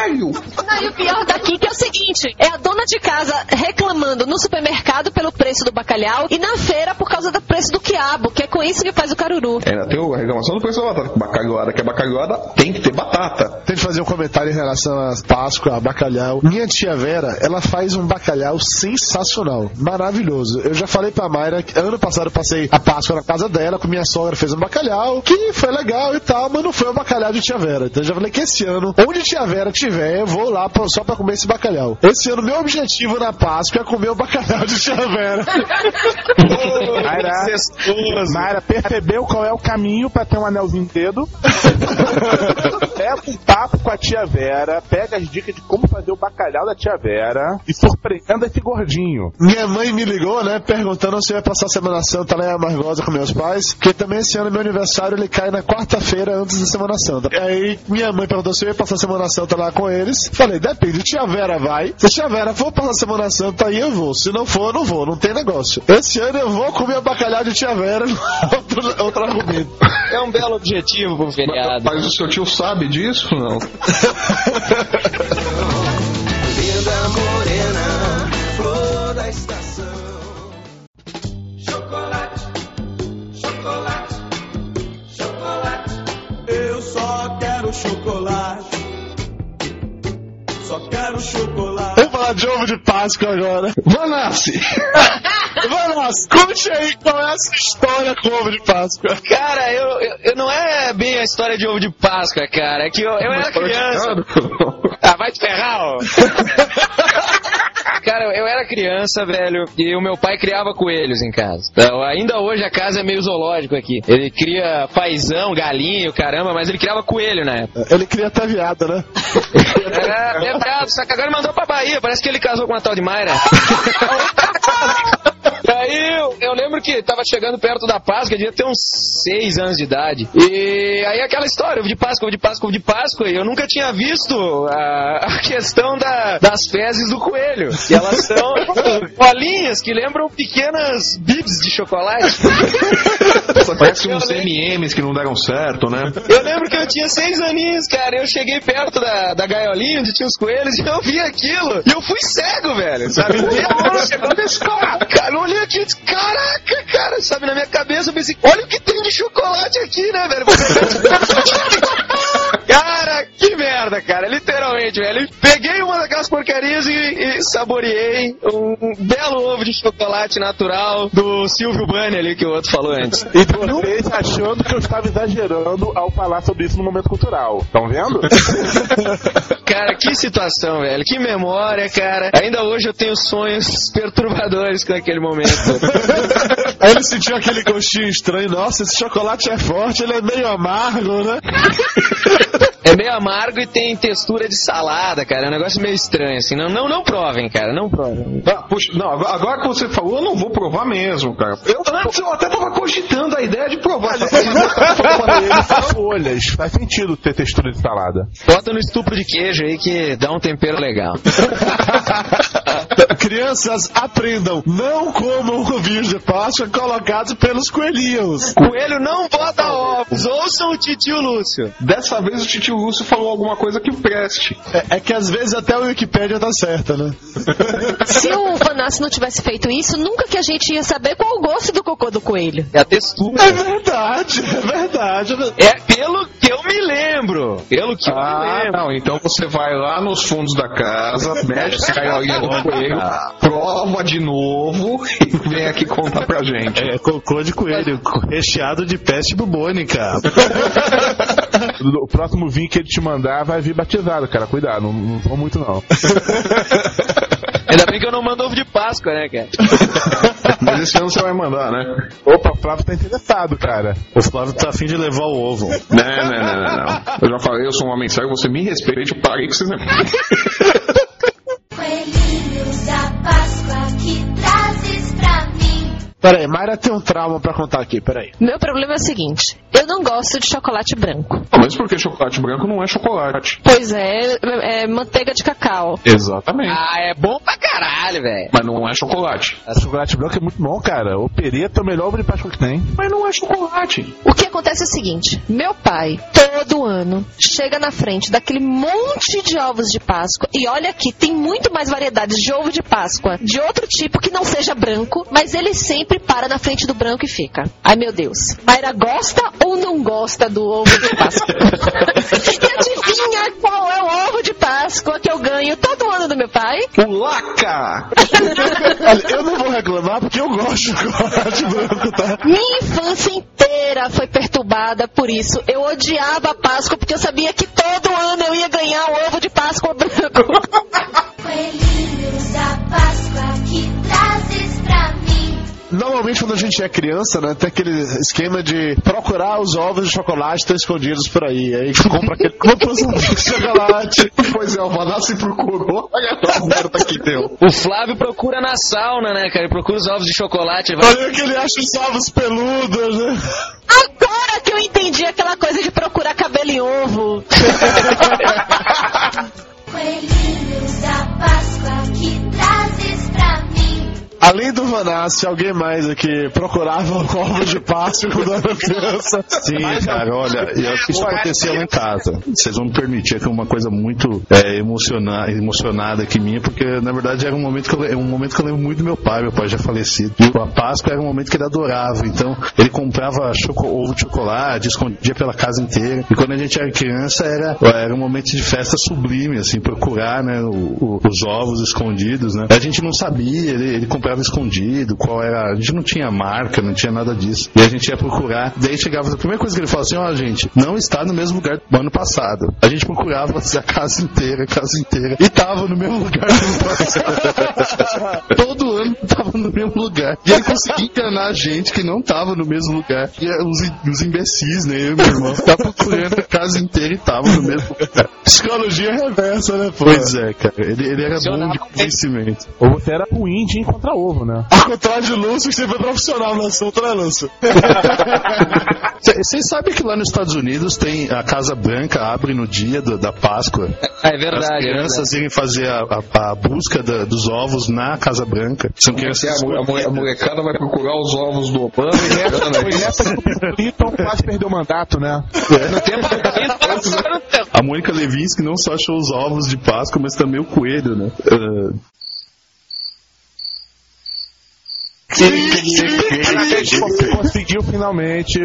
caralho! Não, e o pior daqui que é o seguinte: é a dona de casa reclamando no supermercado pelo preço do bacalhau e na feira por causa do preço do quiabo, que é com isso que faz o caruru. Ainda tem a reclamação do preço da batata. Bacalhoada que é bacalhoada, tem que ter batata. Tem que fazer um comentário em relação a Páscoa, a bacalhau. Minha tia Vera, ela faz um bacalhau sensacional, maravilhoso. Eu já falei pra Mayra que ano passado eu passei a Páscoa na casa dela, com minha sogra fez um bacalhau, que foi legal e tal, mas não foi o bacalhau de tia Vera. Então eu já falei que esse ano, onde tia Vera tiver, eu vou lá pra- só pra comer esse bacalhau. Esse ano, meu objetivo na Páscoa é comer o bacalhau de tia Vera. Mayra, Mayra percebeu qual é o caminho pra ter um anelzinho no dedo. Pega um papo com a tia Vera, pega as dicas de como fazer o bacalhau da tia Vera e surpreenda esse gordinho. Minha mãe me ligou, né, perguntando se eu ia passar a Semana Santa lá em Amargosa com meus pais, porque também esse ano meu aniversário ele cai na quarta-feira antes da Semana Santa. E aí minha mãe perguntou se eu ia passar a Semana Santa lá com eles. Falei, depende, tia Vera vai. Se tia Vera for passar a Semana Santa, aí eu vou. Se não for, eu não vou, não tem negócio. Esse ano eu vou comer o bacalhau de tia Vera, outro, outro argumento. É um belo objetivo pro feriado. Mas o seu tio sabe disso? Não. quero chocolate. Vamos falar de ovo de Páscoa agora. Vanassi! Vanassi, conte aí qual é essa história com ovo de Páscoa. Cara, eu, eu, eu não é bem a história de ovo de Páscoa, cara. É que eu, eu era criança. Ah, vai te ferrar, ó. Cara, eu era criança, velho, e o meu pai criava coelhos em casa. Então, ainda hoje a casa é meio zoológico aqui. Ele cria paizão, galinho, caramba, mas ele criava coelho na época. Ele queria até viado, né? É, verdade, só que agora ele mandou pra Bahia, parece que ele casou com uma tal de Mayra. E aí eu, lembro que tava chegando perto da Páscoa, devia ter uns 6 anos de idade. E aí aquela história, ovo de Páscoa, ovo de Páscoa, ovo de Páscoa, e eu nunca tinha visto a, a questão da- das fezes do coelho. Que elas são bolinhas que lembram pequenas bibs de chocolate. Parece uns MMs que não deram certo, né? Eu lembro que eu tinha seis aninhos, cara. Eu cheguei perto da, da gaiolinha onde tinha os coelhos e eu vi aquilo. E eu fui cego, velho. Sabe? Eu chegando desse cara. Cara, eu disse, caraca, cara. Sabe, na minha cabeça eu pensei, olha o que tem de chocolate aqui, né, velho? Cara, que merda, cara. Literalmente, velho. Peguei uma daquelas porcarias e, e saboreei um belo ovo de chocolate natural do Silvio Bunny ali que o outro falou antes. E vocês achando que eu estava exagerando ao falar sobre isso no momento cultural. Estão vendo? Cara, que situação, velho. Que memória, cara. Ainda hoje eu tenho sonhos perturbadores com aquele momento. Aí ele sentiu aquele gostinho estranho. Nossa, esse chocolate é forte, ele é meio amargo, né? É meio amargo e tem textura de salada, cara. É um negócio meio estranho, assim. Não, não, não provem, cara. Não provem. Ah, puxa, não, agora- que você falou, eu não vou provar mesmo, cara. Eu, antes eu até tava cogitando a ideia de provar. Ele faz folhas. Faz sentido ter textura de salada. Bota no estupro de queijo aí que dá um tempero legal. Crianças, aprendam. Não comam ovinhos de Páscoa colocados pelos coelhinhos. Coelho não bota ovos. Ouçam o titio Lúcio. Dessa vez o tio Lúcio falou alguma coisa que preste. É, é que às vezes até o Wikipédia tá certa, né? Se o Vanassi não tivesse feito isso, nunca que a gente ia saber qual o gosto do cocô do coelho. É a textura. É verdade, é verdade. É pelo que eu me lembro. Pelo que eu me Ah, lembro. não, então você vai lá nos fundos da casa, mexe essa gaiolinha do coelho, prova de novo e vem aqui contar pra gente. É cocô de coelho, recheado de peste bubônica. O próximo vinho que ele te mandar vai vir batizado, cara. Cuidado, não, não vou muito não. Ainda bem que eu não mando ovo de Páscoa, né, cara? Mas esse ano você vai mandar, né? Opa, o Flávio tá interessado, cara. O Flávio tá afim de levar o ovo. Não, não, não, não, não. Eu já falei, eu sou um homem sério, você me respeite, eu parei com vocês. Coelhinho da Páscoa que. Peraí, Mayra tem um trauma pra contar aqui, peraí. Meu problema é o seguinte: eu não gosto de chocolate branco. Mas por que chocolate branco não é chocolate? Pois é, é, é manteiga de cacau. Exatamente. Ah, é bom pra caralho, velho. Mas não é chocolate. Chocolate branco é muito bom, cara. O pereta é o melhor ovo de Páscoa que tem. Mas não é chocolate. O que acontece é o seguinte: meu pai, todo ano, chega na frente daquele monte de ovos de Páscoa. E olha aqui, tem muito mais variedades de ovo de Páscoa de outro tipo que não seja branco, mas ele sempre para na frente do branco e fica. Ai meu Deus, Mayra gosta ou não gosta do ovo de Páscoa? e adivinha qual é o ovo de Páscoa que eu ganho todo ano do meu pai? O laca! Eu não vou reclamar porque eu gosto de chocolate branco, tá? Minha infância inteira foi perturbada por isso. Eu odiava a Páscoa porque eu sabia que todo ano eu ia ganhar o ovo de Páscoa branco. Coelhinho da Páscoa que trazes pra mim. Normalmente quando a gente é criança, né, tem aquele esquema de procurar os ovos de chocolate que estão escondidos por aí. Aí compra aquele compra os ovos de chocolate. Pois é, o Vanassi procurou. Olha a merda que deu. O Flávio procura na sauna, né, cara? Ele procura os ovos de chocolate. Vai... Olha que ele acha os ovos peludos, né? Agora que eu entendi aquela coisa de procurar cabelo em ovo. Coelhinho da Páscoa que trazes Além do Vanassi, alguém mais aqui procurava ovos de Páscoa quando era criança? Sim, cara, olha, eu- isso acontecia lá em casa. Vocês vão me permitir que é uma coisa muito é, emociona- emocionada aqui minha, porque na verdade era um momento que eu, é um momento que eu lembro muito do meu pai, meu pai já falecido. E a Páscoa era um momento que ele adorava, então ele comprava choco- ovo de chocolate, escondia pela casa inteira. E quando a gente era criança era, era um momento de festa sublime, assim, procurar né, o- o- os ovos escondidos, né? A gente não sabia, ele, ele comprava escondido, qual era. A gente não tinha marca, não tinha nada disso. E a gente ia procurar. Daí chegava, a primeira coisa que ele falava assim: ó, gente, não está no mesmo lugar do ano passado. A gente procurava assim, a casa inteira, a casa inteira. E tava no mesmo lugar do ano passado. Todo ano tava no mesmo lugar. E ele conseguia enganar a gente que não tava no mesmo lugar. E eh, os, os imbecis, né? Eu e meu irmão, tava procurando a casa inteira e tava no mesmo lugar. Psicologia reversa, né, pô? Pois é, cara. Ele, ele era bom de convencimento. Ou você era ruim de encontrar ovo, né? Ao contrário de Lúcio, que você foi profissional no assunto, né, Lúcio? Vocês sabem que lá nos Estados Unidos tem a Casa Branca abre no dia do- da Páscoa. É verdade, As é crianças irem fazer a, a- a busca da- dos ovos na Casa Branca. São crianças. a, mo- a a molecada vai procurar os ovos do Obama e nessa, Foi nessa que o Clinton quase perdeu o mandato, né? A Mônica Levinsky não só achou os ovos de Páscoa, mas também o coelho, né? Você conseguiu finalmente.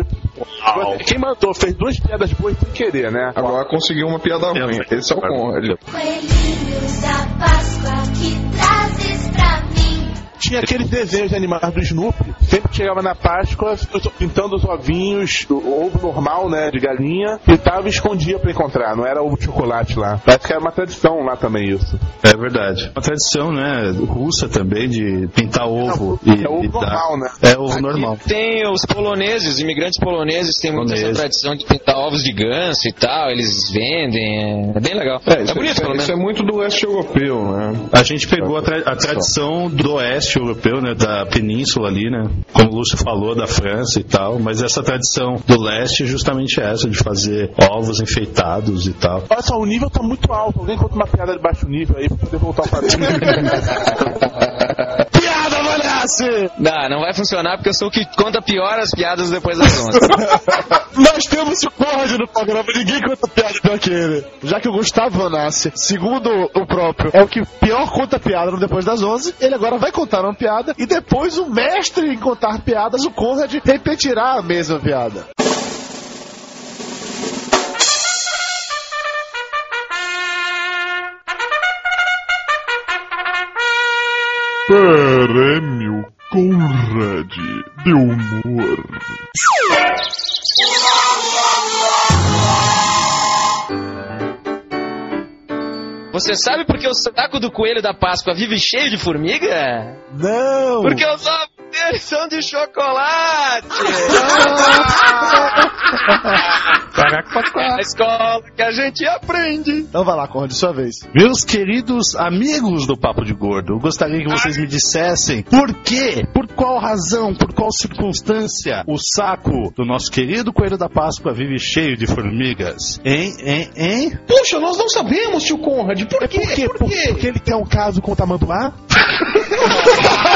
Quem mandou fez duas piadas boas sem querer, né? Agora conseguiu uma piada ruim. Esse é o Conrad. Coelhinhos da Páscoa que trazes pra mim. Tinha aqueles desenhos animados do Snoopy. Sempre que chegava na Páscoa, pintando os ovinhos, o ovo normal, né, de galinha, e tava e escondia pra encontrar. Não era ovo de chocolate lá. Parece que era uma tradição lá também isso. É verdade. Uma tradição, né, russa também de pintar ovo. e, é ovo e dar- normal, né? É ovo normal. Tem os poloneses, os imigrantes poloneses têm muito essa tradição de pintar ovos de ganso e tal, eles vendem, é bem legal. É, isso, bonito, isso, pelo menos. isso é muito do oeste europeu, né? A gente pegou a, tra- a tradição do oeste europeu, né, da península ali, né, como o Lúcio falou, da França e tal, mas essa tradição do leste é justamente essa, de fazer ovos enfeitados e tal. Olha só, o nível tá muito alto. Alguém conta uma piada de baixo nível aí pra poder voltar ao padrão. Não, não vai funcionar porque eu sou o que conta pior as piadas depois das 11. Nós temos o Conrad no programa, ninguém conta piada pior que ele. Já que o Gustavo Vanassi, segundo o próprio, é o que pior conta piada no Depois das 11, ele agora vai contar uma piada e depois o mestre em contar piadas, o Conrad, repetirá a mesma piada. Prêmio Conrad de Humor. Você sabe por que o saco do coelho da Páscoa vive cheio de formiga? Não! Porque os ovos deles são de chocolate! A escola que a gente aprende. Então vai lá, Conrad, sua vez. Meus queridos amigos do Papo de Gordo, eu gostaria que vocês me dissessem por quê, por qual razão, por qual circunstância o saco do nosso querido Coelho da Páscoa vive cheio de formigas. Hein, hein, hein? Puxa, nós não sabemos, tio Conrad. Por quê? Por quê? Por- Porque ele tem um caso com o Tamanduá?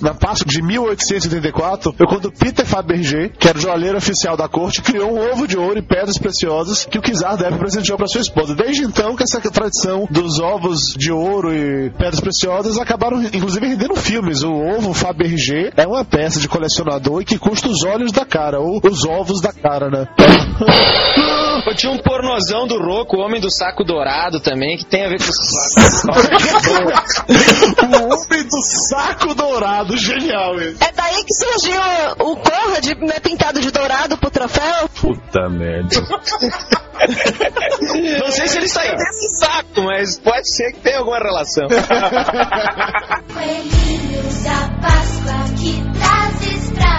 Na Páscoa de 1884, foi quando Peter Fabergé, que era o joalheiro oficial da corte, criou um ovo de ouro e pedras preciosas que o czar deve presentear para sua esposa. Desde então que essa tradição dos ovos de ouro e pedras preciosas acabaram, inclusive, rendendo filmes. O ovo Fabergé é uma peça de colecionador e que custa os olhos da cara, ou os ovos da cara, né? Eu tinha um pornozão do Roco, o Homem do Saco Dourado também, que tem a ver com... o homem do saco dourado, genial isso. É daí que surgiu o Conrad né, pintado de dourado pro troféu? Puta merda. Não sei se ele saiu desse saco, mas pode ser que tenha alguma relação. Coelhinhos da Páscoa que trazes pra mim.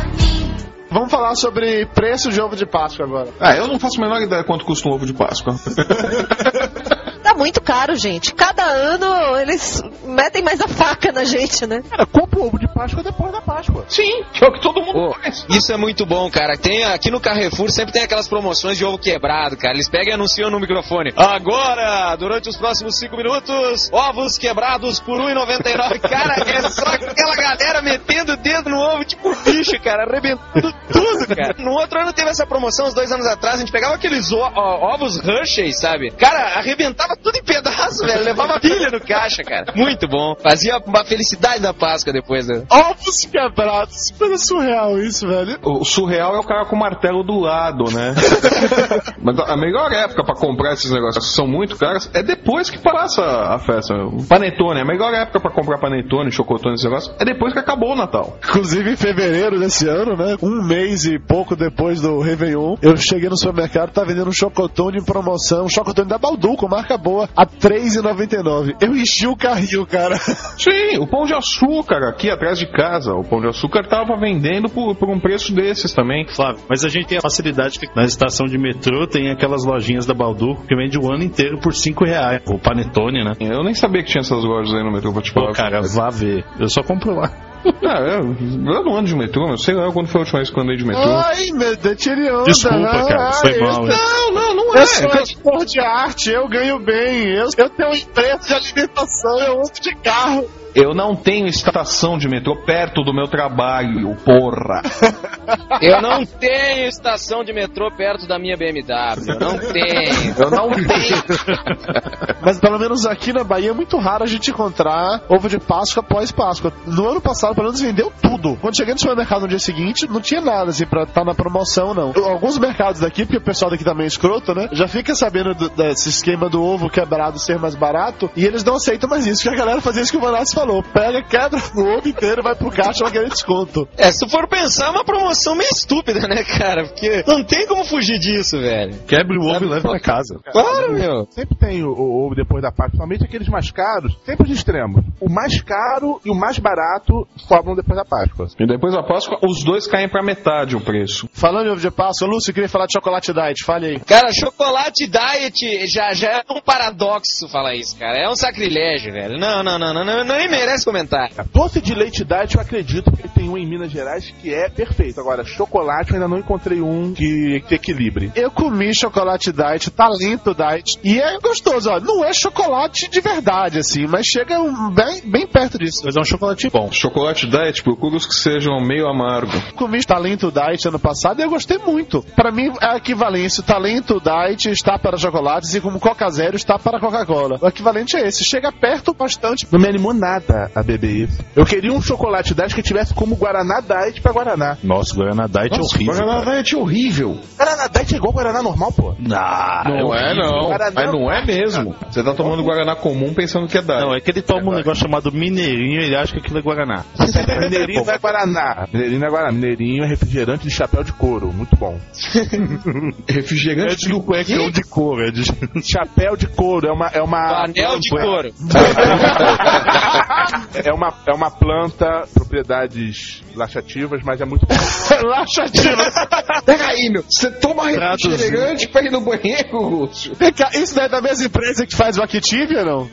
Vamos falar sobre preço de ovo de Páscoa agora. Ah, eu não faço a menor ideia quanto custa um ovo de Páscoa. Tá muito caro, gente. Cada ano eles metem mais a faca na gente, né? Cara, compra o ovo de Páscoa depois da Páscoa. Sim, que é o que todo mundo Pô, faz. isso é muito bom, cara. Tem aqui no Carrefour sempre tem aquelas promoções de ovo quebrado, cara. Eles pegam e anunciam no microfone. Agora, durante os próximos 5 minutos, ovos quebrados por 1,99. Cara, é só aquela galera metendo o dedo no ovo, tipo bicho, cara, arrebentando tudo, cara. No outro ano teve essa promoção, uns dois anos atrás, a gente pegava aqueles ovos Hershey's, sabe? Cara, arrebentava tudo em pedaços, velho. Levava pilha no caixa, cara. Muito bom. Fazia uma felicidade da Páscoa depois, né? Ovos quebrados. Coisa surreal isso, velho. O surreal é o cara com o martelo do lado, né? Mas a melhor época pra comprar esses negócios que são muito caros é depois que passa a festa. O Panetone, a melhor época pra comprar panetone, chocotone, esse negócio, é depois que acabou o Natal. Inclusive em fevereiro desse ano, né? Um mês e pouco depois do Réveillon, eu cheguei no supermercado, tá vendendo um chocotone em promoção, um chocotone da Balduco, marca boa, a R$3,99. Eu enchi o carrinho, cara. Sim, o pão de açúcar aqui atrás de casa, o pão de açúcar tava vendendo por, por um preço desses também. Flávio, mas a gente tem a facilidade que na estação de metrô tem aquelas lojinhas da Balduco que vende o ano inteiro por 5 reais. O panetone, né? Eu nem sabia que tinha essas lojas aí no metrô pra te falar. Pô, cara, vá ver. Eu só compro lá. Ah, eu, eu não ando de metrô, eu sei lá quando foi a última vez que eu andei de metrô. Ai, meu Deus, tire onda. Desculpa, cara, foi Ai, mal, eu-? Não, não, não Eu é. sou editor de arte, eu ganho bem. Eu, eu tenho uma empresa de alimentação, eu ando de carro. Eu não tenho estação de metrô perto do meu trabalho, porra. Eu não tenho estação de metrô perto da minha BMW. Eu não tenho. Eu não tenho. Mas pelo menos aqui na Bahia é muito raro a gente encontrar ovo de Páscoa após Páscoa. No ano passado, pelo menos, vendeu tudo. Quando cheguei no supermercado no dia seguinte, não tinha nada assim pra estar na promoção, não. Alguns mercados daqui, porque o pessoal daqui também é escroto, né? Já fica sabendo do- desse esquema do ovo quebrado ser mais barato e eles não aceitam mais isso. Que a galera fazia isso que o Manaus falou: pega, quebra o ovo inteiro, vai pro caixa, vai ganhar desconto. É, se tu for pensar, é uma promoção meio estúpida, né, cara? Porque não tem como fugir disso, velho. Quebre o ovo e leve pra casa. Claro, meu. Sempre tem o, o ovo depois da Páscoa, somente aqueles mais caros, sempre os extremos. O mais caro e o mais barato sobram depois da Páscoa. E depois da Páscoa, os dois caem pra metade o preço. Falando em ovo de Páscoa, Lúcio, eu queria falar de chocolate diet, fale aí. Cara, chocolate diet já, já é um paradoxo falar isso, cara. É um sacrilégio, velho. Não, não, não, não, não, não nem merece comentário. Doce de leite diet eu acredito que tem um em Minas Gerais que é perfeito. Agora, chocolate eu ainda não encontrei um que, que equilibre. Eu comi chocolate diet, talento diet, e é gostoso, ó. Não é chocolate de verdade, assim, mas chega um- bem, bem perto disso. Mas é um chocolate bom. Chocolate diet, procura os que sejam meio amargo. Comi talento diet ano passado e eu gostei muito. Pra mim, é a equivalência. O talento diet está para chocolates e como Coca Zero está para Coca-Cola. O equivalente é esse. Chega perto bastante. Não me animou nada a beber isso. Eu queria um chocolate diet que tivesse como Guaraná diet pra Guaraná. Nossa, Guaraná Diet é horrível. Guaraná cara. diet é horrível. Guaraná diet é igual Guaraná normal, pô. Ah, Não é, não. Guaraná- Mas não é mesmo. Você tá tomando Guaraná comum pensando que é diet. Não, é que ele toma um negócio chamado Mineirinho e ele acha que aquilo é Guaraná. Mineirinho não é Guaraná. Mineirinho não é Guaraná. Mineirinho é refrigerante de chapéu de couro. Muito bom. Refrigerante do cuecão de couro, é de... Chapéu de couro. É uma. É uma Anel de couro. É uma, é uma planta, propriedades laxativas, mas é muito bom. Laxativo. Pega aí, meu. Você toma refrigerante pra ir no banheiro, Lúcio. Isso não é da mesma empresa que faz o Activia, não?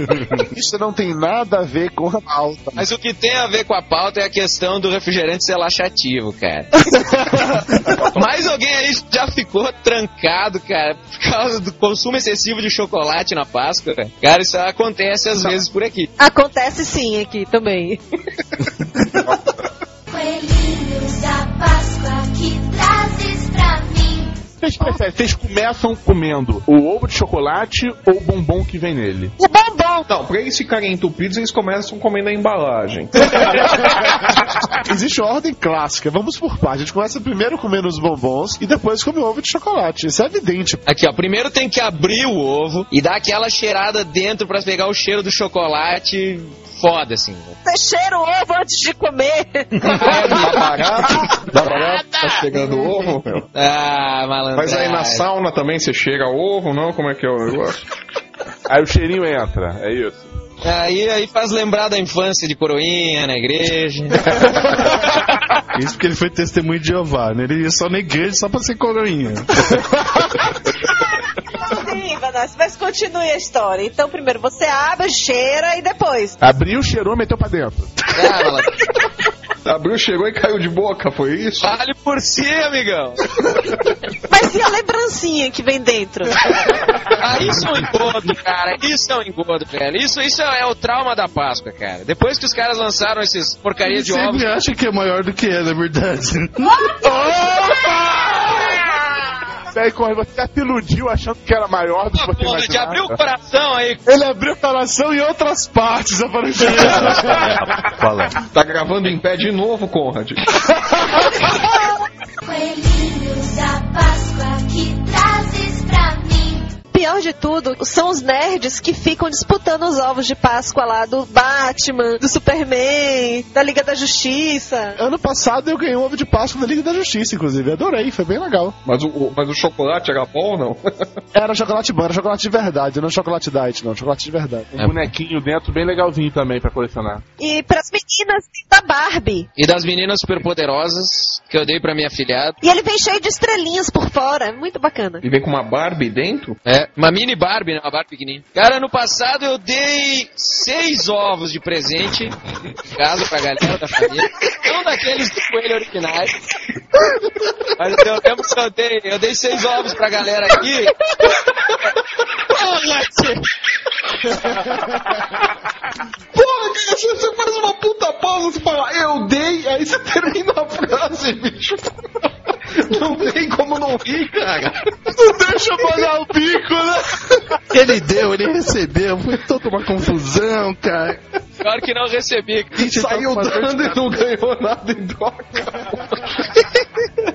Isso não tem nada a ver com a pauta. Mas o que tem a ver com a pauta é a questão do refrigerante ser laxativo, cara. Mais alguém aí já ficou trancado, cara, por causa do consumo excessivo de chocolate na Páscoa? Cara, Cara, isso acontece às vezes por aqui. Acontece sim aqui também. Coelhinhos da Páscoa que trazes pra mim. Vocês? Vocês começam comendo o ovo de chocolate ou o bombom que vem nele? O bombom! Não, pra eles ficarem entupidos, eles começam comendo a embalagem. Existe uma ordem clássica, vamos por parte. A gente começa primeiro comendo os bombons e depois come o ovo de chocolate. Isso é evidente. Aqui, ó, primeiro tem que abrir o ovo e dar aquela cheirada dentro pra pegar o cheiro do chocolate foda, assim. Você cheira o ovo antes de comer. Dá barato? Dá barato? Tá pegando ovo, meu? Ah, malandro. Mas aí na sauna também você chega ovo, não? Como é que é o negócio? Aí o cheirinho entra, é isso. Aí, aí faz lembrar da infância de coroinha na igreja. Isso porque ele foi testemunho de Jeová, né? Ele ia só na igreja só pra ser coroinha. Mas continue a história. Então, primeiro você abre, cheira e depois. Abriu, cheirou, meteu pra dentro. Abriu, chegou e caiu de boca, foi isso? Vale por si, amigão. Mas e a lembrancinha que vem dentro? Ah, isso é um engodo, cara. Isso é um engodo, velho. Isso, isso é o trauma da Páscoa, cara. Depois que os caras lançaram esses porcarias de ovos. sempre acha que é maior do que é, na verdade. Daí, Corre, você já se iludiu achando que era maior do que você Porra, imaginava. abrir o coração aí. Ele abriu o coração em outras partes, aparentemente. Fala. Tá gravando em pé de novo, Conrad. Coelhinho da Páscoa Pior de tudo, são os nerds que ficam disputando os ovos de Páscoa lá do Batman, do Superman, da Liga da Justiça. ano passado eu ganhei um ovo de Páscoa da Liga da Justiça, inclusive. Adorei, foi bem legal. Mas o, o- mas o chocolate era bom ou não? Era chocolate bom, era chocolate de verdade, não chocolate diet, não, chocolate de verdade. Um bonequinho dentro bem legalzinho também pra colecionar. E pras meninas da Barbie. E das meninas superpoderosas que eu dei pra minha filhada. E ele vem cheio de estrelinhas por fora, é muito bacana. E vem com uma Barbie dentro? É, uma mini Barbie, né? Uma Barbie pequenininha. Cara, ano passado eu dei seis ovos de presente em casa pra galera da família. Não daqueles do coelho originais. Mas eu lembro que eu dei, eu dei seis ovos pra galera aqui. Porra. Porra, cara, você, faz uma puta pausa, você fala, eu dei, aí você termina a frase, bicho. Não tem como não rir, cara. Não deixa eu pagar o bico, né? Ele deu, ele recebeu, foi toda uma confusão, cara. Pior que não recebi. Saiu dando e não ganhou nada em troca.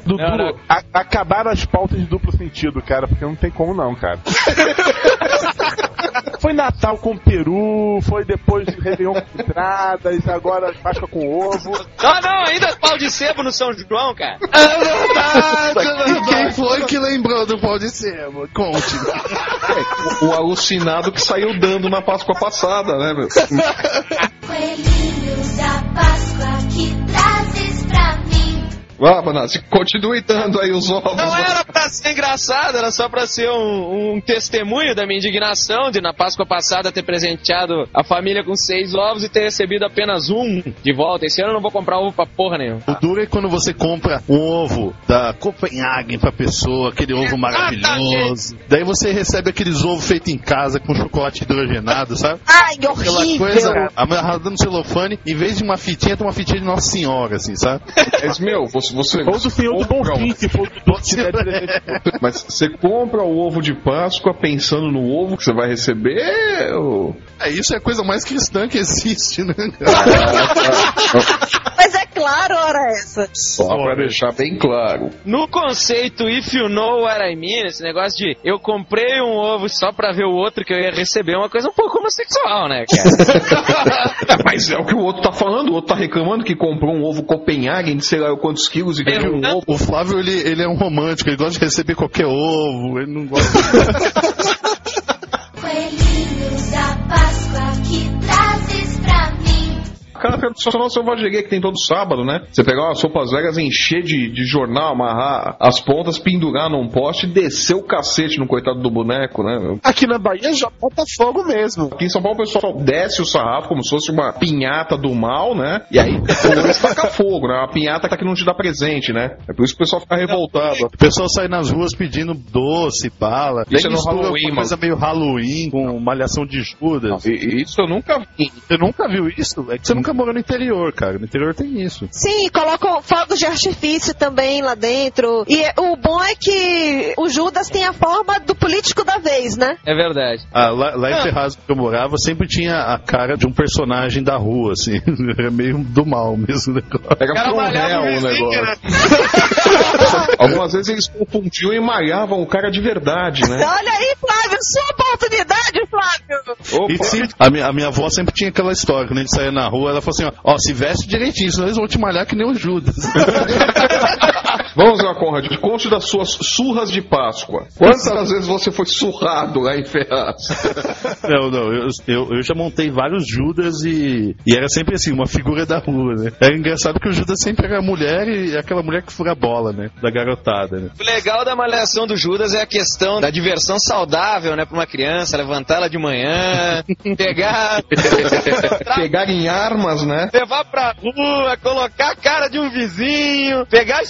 Dudu, Não, não. a- acabaram as pautas de duplo sentido, cara, porque não tem como não, cara. foi Natal com peru, foi depois Réveillon com entradas, agora Páscoa com ovo. Não, não, ainda pau de sebo no São João, cara. É verdade! E quem foi que lembrou do pau de sebo? Conte. O, o alucinado que saiu dando na Páscoa passada, né, meu? Coelhinho da Páscoa que trazes pra mim. Vá, Banassi, continue dando aí os ovos. Não era pra ser engraçado, era só pra ser um, um testemunho da minha indignação de na Páscoa passada ter presenteado a família com seis ovos e ter recebido apenas um de volta. Esse ano eu não vou comprar ovo pra porra nenhuma. O duro é quando você compra um ovo da Copenhagen pra pessoa, aquele ovo maravilhoso. Daí você recebe aqueles ovos feitos em casa com chocolate hidrogenado, sabe? Ai, Aquela horrível! coisa amarrada no celofane, em vez de uma fitinha, tem uma fitinha de Nossa Senhora, assim, sabe? Mas, meu, você. Você Ou do Senhor do compra Bonfim, se for do que der. Mas você compra o ovo de Páscoa pensando no ovo que você vai receber? Ou... É, isso é a coisa mais cristã que existe, né? É claro, ora essa. Só pra deixar bem claro. No conceito If You Know What I Mean, esse negócio de eu comprei um ovo só pra ver o outro que eu ia receber, é uma coisa um pouco homossexual, né, cara? Mas é o que o outro tá falando. O outro tá reclamando que comprou um ovo Copenhagen de sei lá quantos quilos e ganhou um ovo. O Flávio, ele, ele é um romântico, ele gosta de receber qualquer ovo, ele não gosta. Aquela tradicional selvageria que tem todo sábado, né? Você pegar umas roupas velhas, encher de, de jornal, amarrar as pontas, pendurar num poste e descer o cacete no coitado do boneco, né? Aqui na Bahia já bota fogo mesmo. Aqui em São Paulo o pessoal desce o sarrafo como se fosse uma pinhata do mal, né? E aí taca fogo, né? Uma pinhata que não te dá presente, né? É por isso que o pessoal fica revoltado. O pessoal sai nas ruas pedindo doce, bala. Isso é no Halloween, uma coisa meio Halloween com malhação de Judas. E- Isso eu nunca vi. Você nunca viu isso? É que você nunca morou no interior, cara. No interior tem isso. Sim, colocam fogos de artifício também lá dentro. E é- o bom é que o Judas tem a forma do político da vez, né? É verdade. Ah, lá, lá em Ferraz que eu morava, sempre tinha a cara de um personagem da rua, assim. Era meio do mal mesmo o negócio. Pega Cara pro malhava réu o negócio. né? Algumas vezes eles confundiam e malhavam o cara de verdade, né? Olha aí, Flávio, sua oportunidade, Flávio! E sim, a minha, a minha avó sempre tinha aquela história, quando a gente saía na rua, ela falou assim, ó, ó, se veste direitinho, senão eles vão te malhar que nem o Judas. Vamos lá, Conrad. Conte das suas surras de Páscoa. Quantas vezes você foi surrado lá em Ferraz? Não, não, eu, eu, eu já montei vários Judas e, e era sempre assim, uma figura da rua, né? Era engraçado que o Judas sempre era mulher e aquela mulher que fura a bola, né? Da garotada, né? O legal da malhação do Judas é a questão da diversão saudável, né, pra uma criança, levantar ela de manhã, pegar, Pegar em armas, né? levar pra rua, colocar a cara de um vizinho, pegar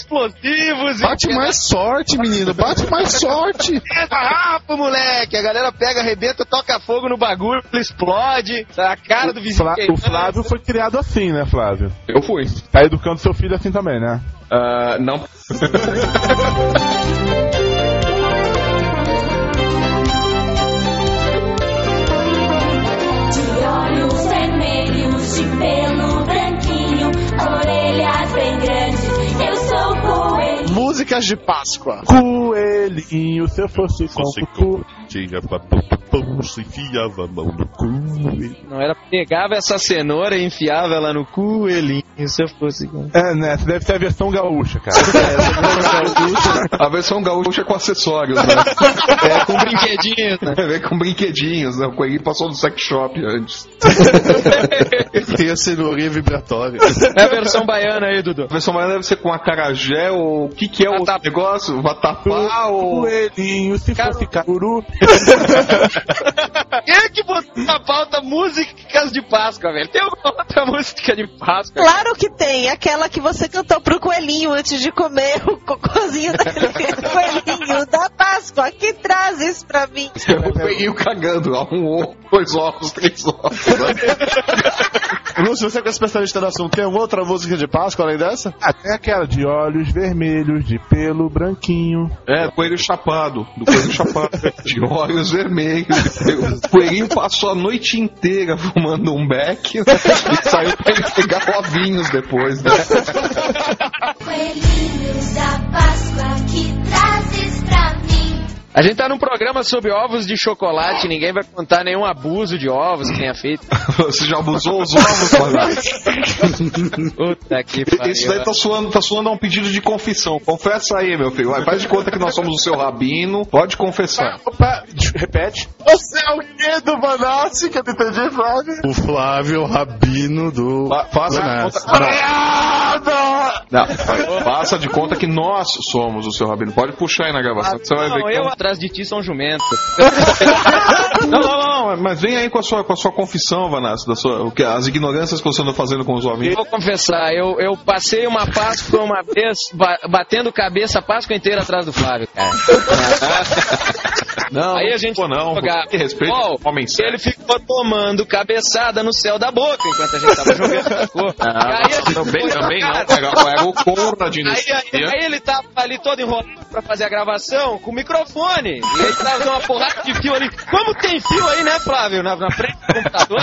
explosivos Bate e mais sorte, menino. Bate mais sorte. Rafa, moleque! A galera pega, arrebenta, toca fogo no bagulho, explode, a cara do vizinho. Flá- o. Flávio foi criado assim, né, Flávio? Eu fui. Tá educando seu filho assim também, né? Ah, não. De olhos vermelhos, de pelo Músicas de Páscoa. Coelhinho, se eu fosse com Fosse pão, se enfiava a mão no cu. Não era pegava essa cenoura e enfiava ela no coelhinho, se eu fosse. É, né? Essa deve ser a versão gaúcha, cara. A versão gaúcha é com acessórios, né? É, com brinquedinhos, né? Vem com brinquedinhos, né? O coelhinho passou no sex shop antes. Tem a cenourinha vibratória. É a versão baiana aí, Dudu. A versão baiana deve ser com acarajé ou... O que que é o negócio? Vatapá ou... Coelhinho, se fosse canguru. Quem é que botou na pauta músicas de Páscoa, velho? Tem alguma outra música de Páscoa? Claro que tem, aquela que você cantou pro coelhinho antes de comer o cocôzinho daquele coelhinho Páscoa. Que trazes pra mim? O coelhinho cagando, ó, um ovo, dois ovos, três ovos. Lúcio, você que é especialista no assunto, tem alguma outra música de Páscoa além dessa? Ah, tem aquela de olhos vermelhos, de pelo branquinho. É, coelho chapado, do coelho chapado, de olhos vermelhos. O coelhinho passou a noite inteira fumando um beck né? e saiu pra ele pegar ovinhos depois, né? Coelhinhos da Páscoa que trazes pra mim. A gente tá num programa sobre ovos de chocolate, ninguém vai contar nenhum abuso de ovos que tenha feito. Você já abusou os ovos, mano? Puta que pariu. Isso daí tá soando, tá soando a um pedido de confissão. Confessa aí, meu filho. Vai, faz de conta que nós somos o seu rabino. Pode confessar. Opa, repete. Você é o quê do Banassi que eu não entendi, Flávio? O Flávio Rabino do. Fa- Faça de Banassi. conta. Não, fa- faça de conta que nós somos o seu rabino. Pode puxar aí na gravação. que você vai ver Não, que eu é atrás de ti sou um jumento. Não, não, não, mas vem aí com a sua, com a sua confissão, Vanassa, da sua, o que, as ignorâncias que você anda fazendo com os Eu ovinhos. vou confessar, eu, eu passei uma Páscoa uma vez ba- batendo cabeça a Páscoa inteira atrás do Flávio, cara. Não, Aí a gente pô, não, jogar. respeito ao homem sério. ele ficou tomando cabeçada no céu da boca enquanto a gente tava jogando. Pô. Aí a gente Também, também não, era, era o Conrad aí ele tava ali todo enrolado pra fazer a gravação com o microfone. E aí tava uma porrada de fio ali. Como tem fio aí, né, Flávio? Na, na frente do computador?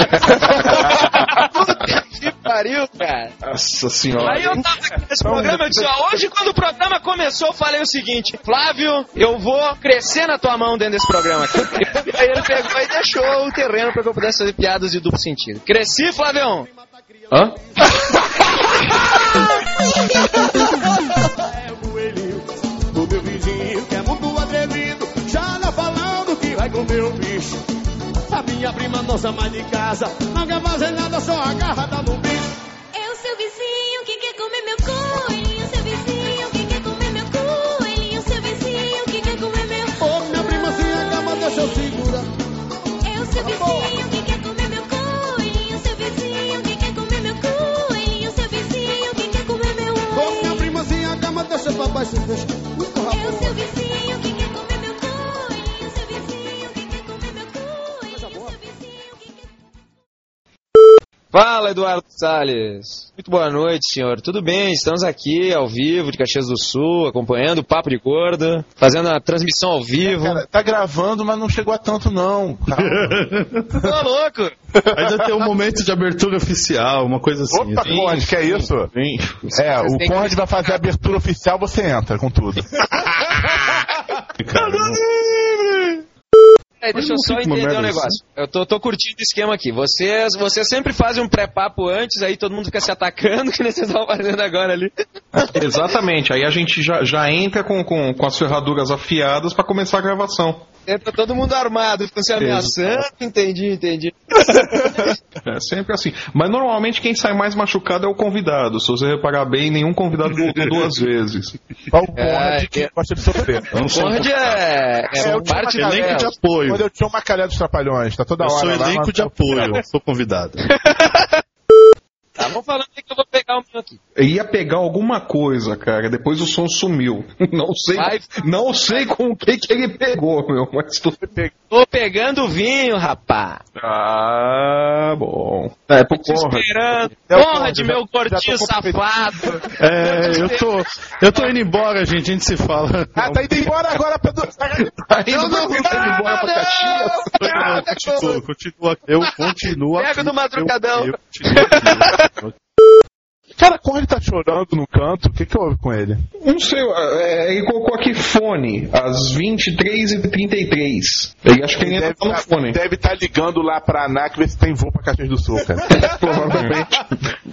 Puta que pariu, cara. Nossa senhora. Aí eu tava aqui nesse programa, eu disse, ó, hoje quando o programa começou, eu falei o seguinte, Flávio, eu vou crescer na tua mão dentro desse programa aqui. Aí ele pegou e deixou o terreno pra que eu pudesse fazer piadas de duplo sentido. Cresci, Flavião? Hã? minha prima nossa mãe de casa. Não quer fazer nada, só agarrada no Eduardo Salles. Muito boa noite, senhor. Tudo bem? Estamos aqui ao vivo de Caxias do Sul, acompanhando o Papo de Gordo, fazendo a transmissão ao vivo. Cara, tá gravando, mas não chegou a tanto, não. Tô louco! Ainda tem um momento de abertura oficial, uma coisa assim. Opa, Conde, que é isso? É, o tem que- Conde vai fazer a abertura oficial, você entra com tudo. Cara, não- Peraí, deixa eu só entender um merda negócio. Eu tô, tô curtindo o esquema aqui. Vocês, vocês sempre fazem um pré-papo antes, aí todo mundo fica se atacando, que nem vocês estão fazendo agora ali. Exatamente, aí a gente já, já entra com, com, com as ferraduras afiadas pra começar a gravação. Entra todo mundo armado, ficam se ameaçando. Entendi, entendi. É sempre assim. Mas normalmente quem sai mais machucado é o convidado. Se você reparar bem, nenhum convidado voltou duas vezes. Qual o É, Conrad que gosta de sofrer? Não sei. Conrad é, é É, parte da elenco de apoio. Quando eu tinha uma calhada dos trapalhões, tá toda Eu hora sou lá. elenco mas- de apoio, sou convidado. Tá, vamos falando que eu vou pegar o meu aqui. Eu ia pegar alguma coisa, cara. Depois o som sumiu. Não sei, Vai. não sei com o que, que ele pegou, meu. Mas tu... Tô pegando vinho, rapá. Ah, bom. É pro Te Conrad. esperando. É o Conrad, Conrad, meu gordinho tô safado. É, eu tô, eu tô indo embora, gente, a gente se fala. Ah, tá indo embora agora, Pedro. Tá indo pra- indo embora pra Caxias. Não, continua, continua, eu continuo Pega do madrugadão. Eu, eu. Cara, quando ele tá chorando no canto, o que que houve com ele? Não sei, é, ele colocou aqui fone, às 23h33. Ele acho que ele entra Deve no tá, fone. deve tá ligando lá pra ANAC ver se tem voo pra Caxias do Sul, cara. Provavelmente.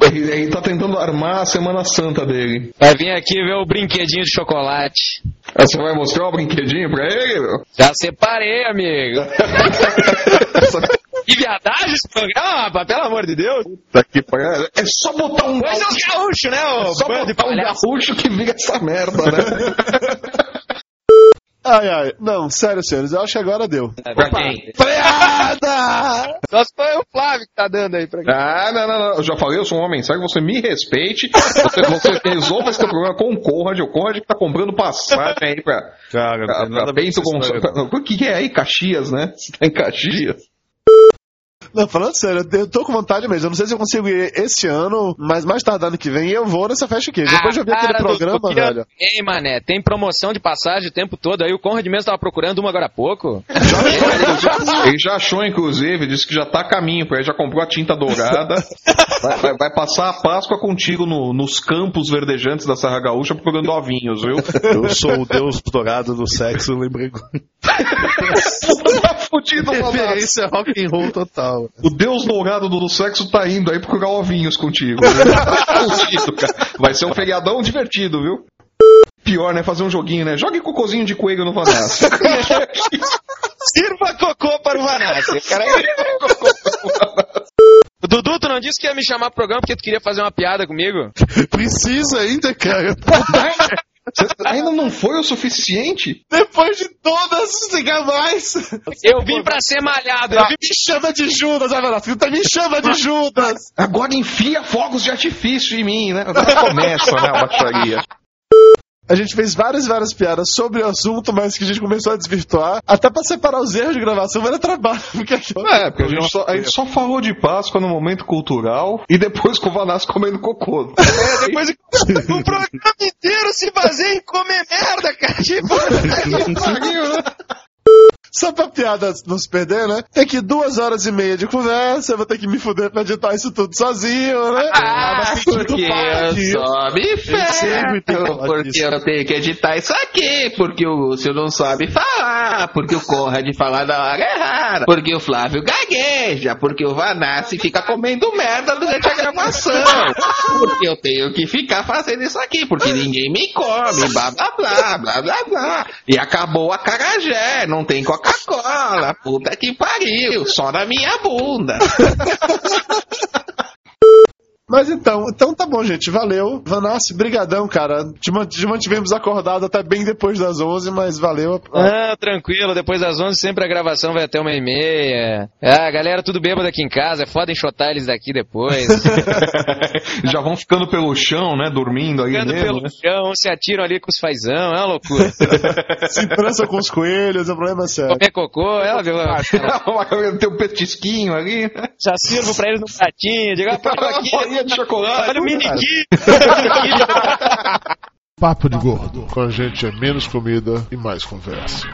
ele, ele tá tentando armar a Semana Santa dele. Vai vir aqui ver o brinquedinho de chocolate. Ah, Você vai mostrar o brinquedinho pra ele, meu? Já separei, amigo. Que viadagem esse programa, rapaz, pelo amor de Deus. Tá aqui pra... É só botar um Esse é os gaúchos, né, ô É só bando botar um gaúcho que vira essa merda, né? Ai, ai. Não, sério, senhores, eu acho que agora deu. Pra quem? Freada! Só se foi o Flávio que tá dando aí pra quem. Ah, não, não, não. Eu já falei, eu sou uma mensagem, você me respeite. Você, você resolva esse teu problema com o Conrad. O Conrad que tá comprando passagem aí pra. Cara, não pra, tem nada pra a ver Bento Gonçalves. O que é aí? Caxias, né? Você tá em Caxias. Não, falando sério, eu tô com vontade mesmo. Eu não sei se eu consigo ir esse ano, mas mais tarde ano que vem eu vou nessa festa aqui. Depois de eu ver aquele programa, do- velho. Ei, mané, tem promoção de passagem o tempo todo aí. O Conrad mesmo tava procurando uma agora há pouco. Ele já achou, inclusive, disse que já tá a caminho, porque ele já comprou a tinta dourada. Vai, vai- vai passar a Páscoa contigo no- nos campos verdejantes da Serra Gaúcha procurando ovinhos, viu? Eu sou o deus dourado do sexo, lembrei. Tá fudido, Referência rock and roll total. O deus dourado do, do sexo tá indo aí procurar ovinhos contigo. Fudido, cara. Vai ser um feriadão divertido, viu? Pior, né? Fazer um joguinho, né? Jogue cocôzinho de coelho no Vanassi. Sirva cocô para o Vanassi. Cara, O Dudu, tu não disse que ia me chamar pro programa porque tu queria fazer uma piada comigo? Precisa ainda, cara. Você ainda não foi o suficiente? Depois de todas, siga mais. Eu vim pra ser malhado. Eu vim... Me chama de Judas, lá, filho. Me chama de Judas. Agora enfia fogos de artifício em mim, né? Agora começa, né, a baixaria. A gente fez várias e várias piadas sobre o assunto, mas que a gente começou a desvirtuar. Até pra separar os erros de gravação, era trabalho. Porque É, porque a gente, só, a gente só falou de Páscoa no momento cultural e depois com o Vanassi comendo cocô. É, depois o programa inteiro se baseia em comer merda, cara. Tipo, Só pra piada não se perder, né? Tem que duas horas e meia de conversa, eu vou ter que me fuder pra editar isso tudo sozinho, né? Ah, Porque eu só me ferro, falar porque disso. eu tenho que editar isso aqui, porque o Lúcio não sabe falar, porque o Conrad fala na hora errada, porque o Flávio gagueja, porque o Vanassi fica comendo merda durante a gravação, porque eu tenho que ficar fazendo isso aqui, porque ninguém me come, blá blá blá, blá blá blá, e acabou a carajé, não tem Coca-Cola, puta que pariu, só na minha bunda. Mas então, então tá bom, gente, valeu. Vanassi, brigadão, cara. Te, man- te mantivemos acordado até bem depois das 11, mas valeu. Ah, tranquilo, depois das 11 sempre a gravação vai até uma e meia. Ah, galera, tudo bêbado aqui em casa, é foda enxotar eles daqui depois. Já vão ficando pelo chão, né? Dormindo aí Ficando mesmo. pelo né? chão, se atiram ali com os fazão, é uma loucura. Se trança com os coelhos, é um problema sério. Comer cocô, ela viu? Tem um petisquinho ali, né? Já sirvo pra eles no pratinho, diga, ah, aqui. Bolinha de chocolate. Olha o mini Papo de gordo. Com a gente é menos comida e mais conversa.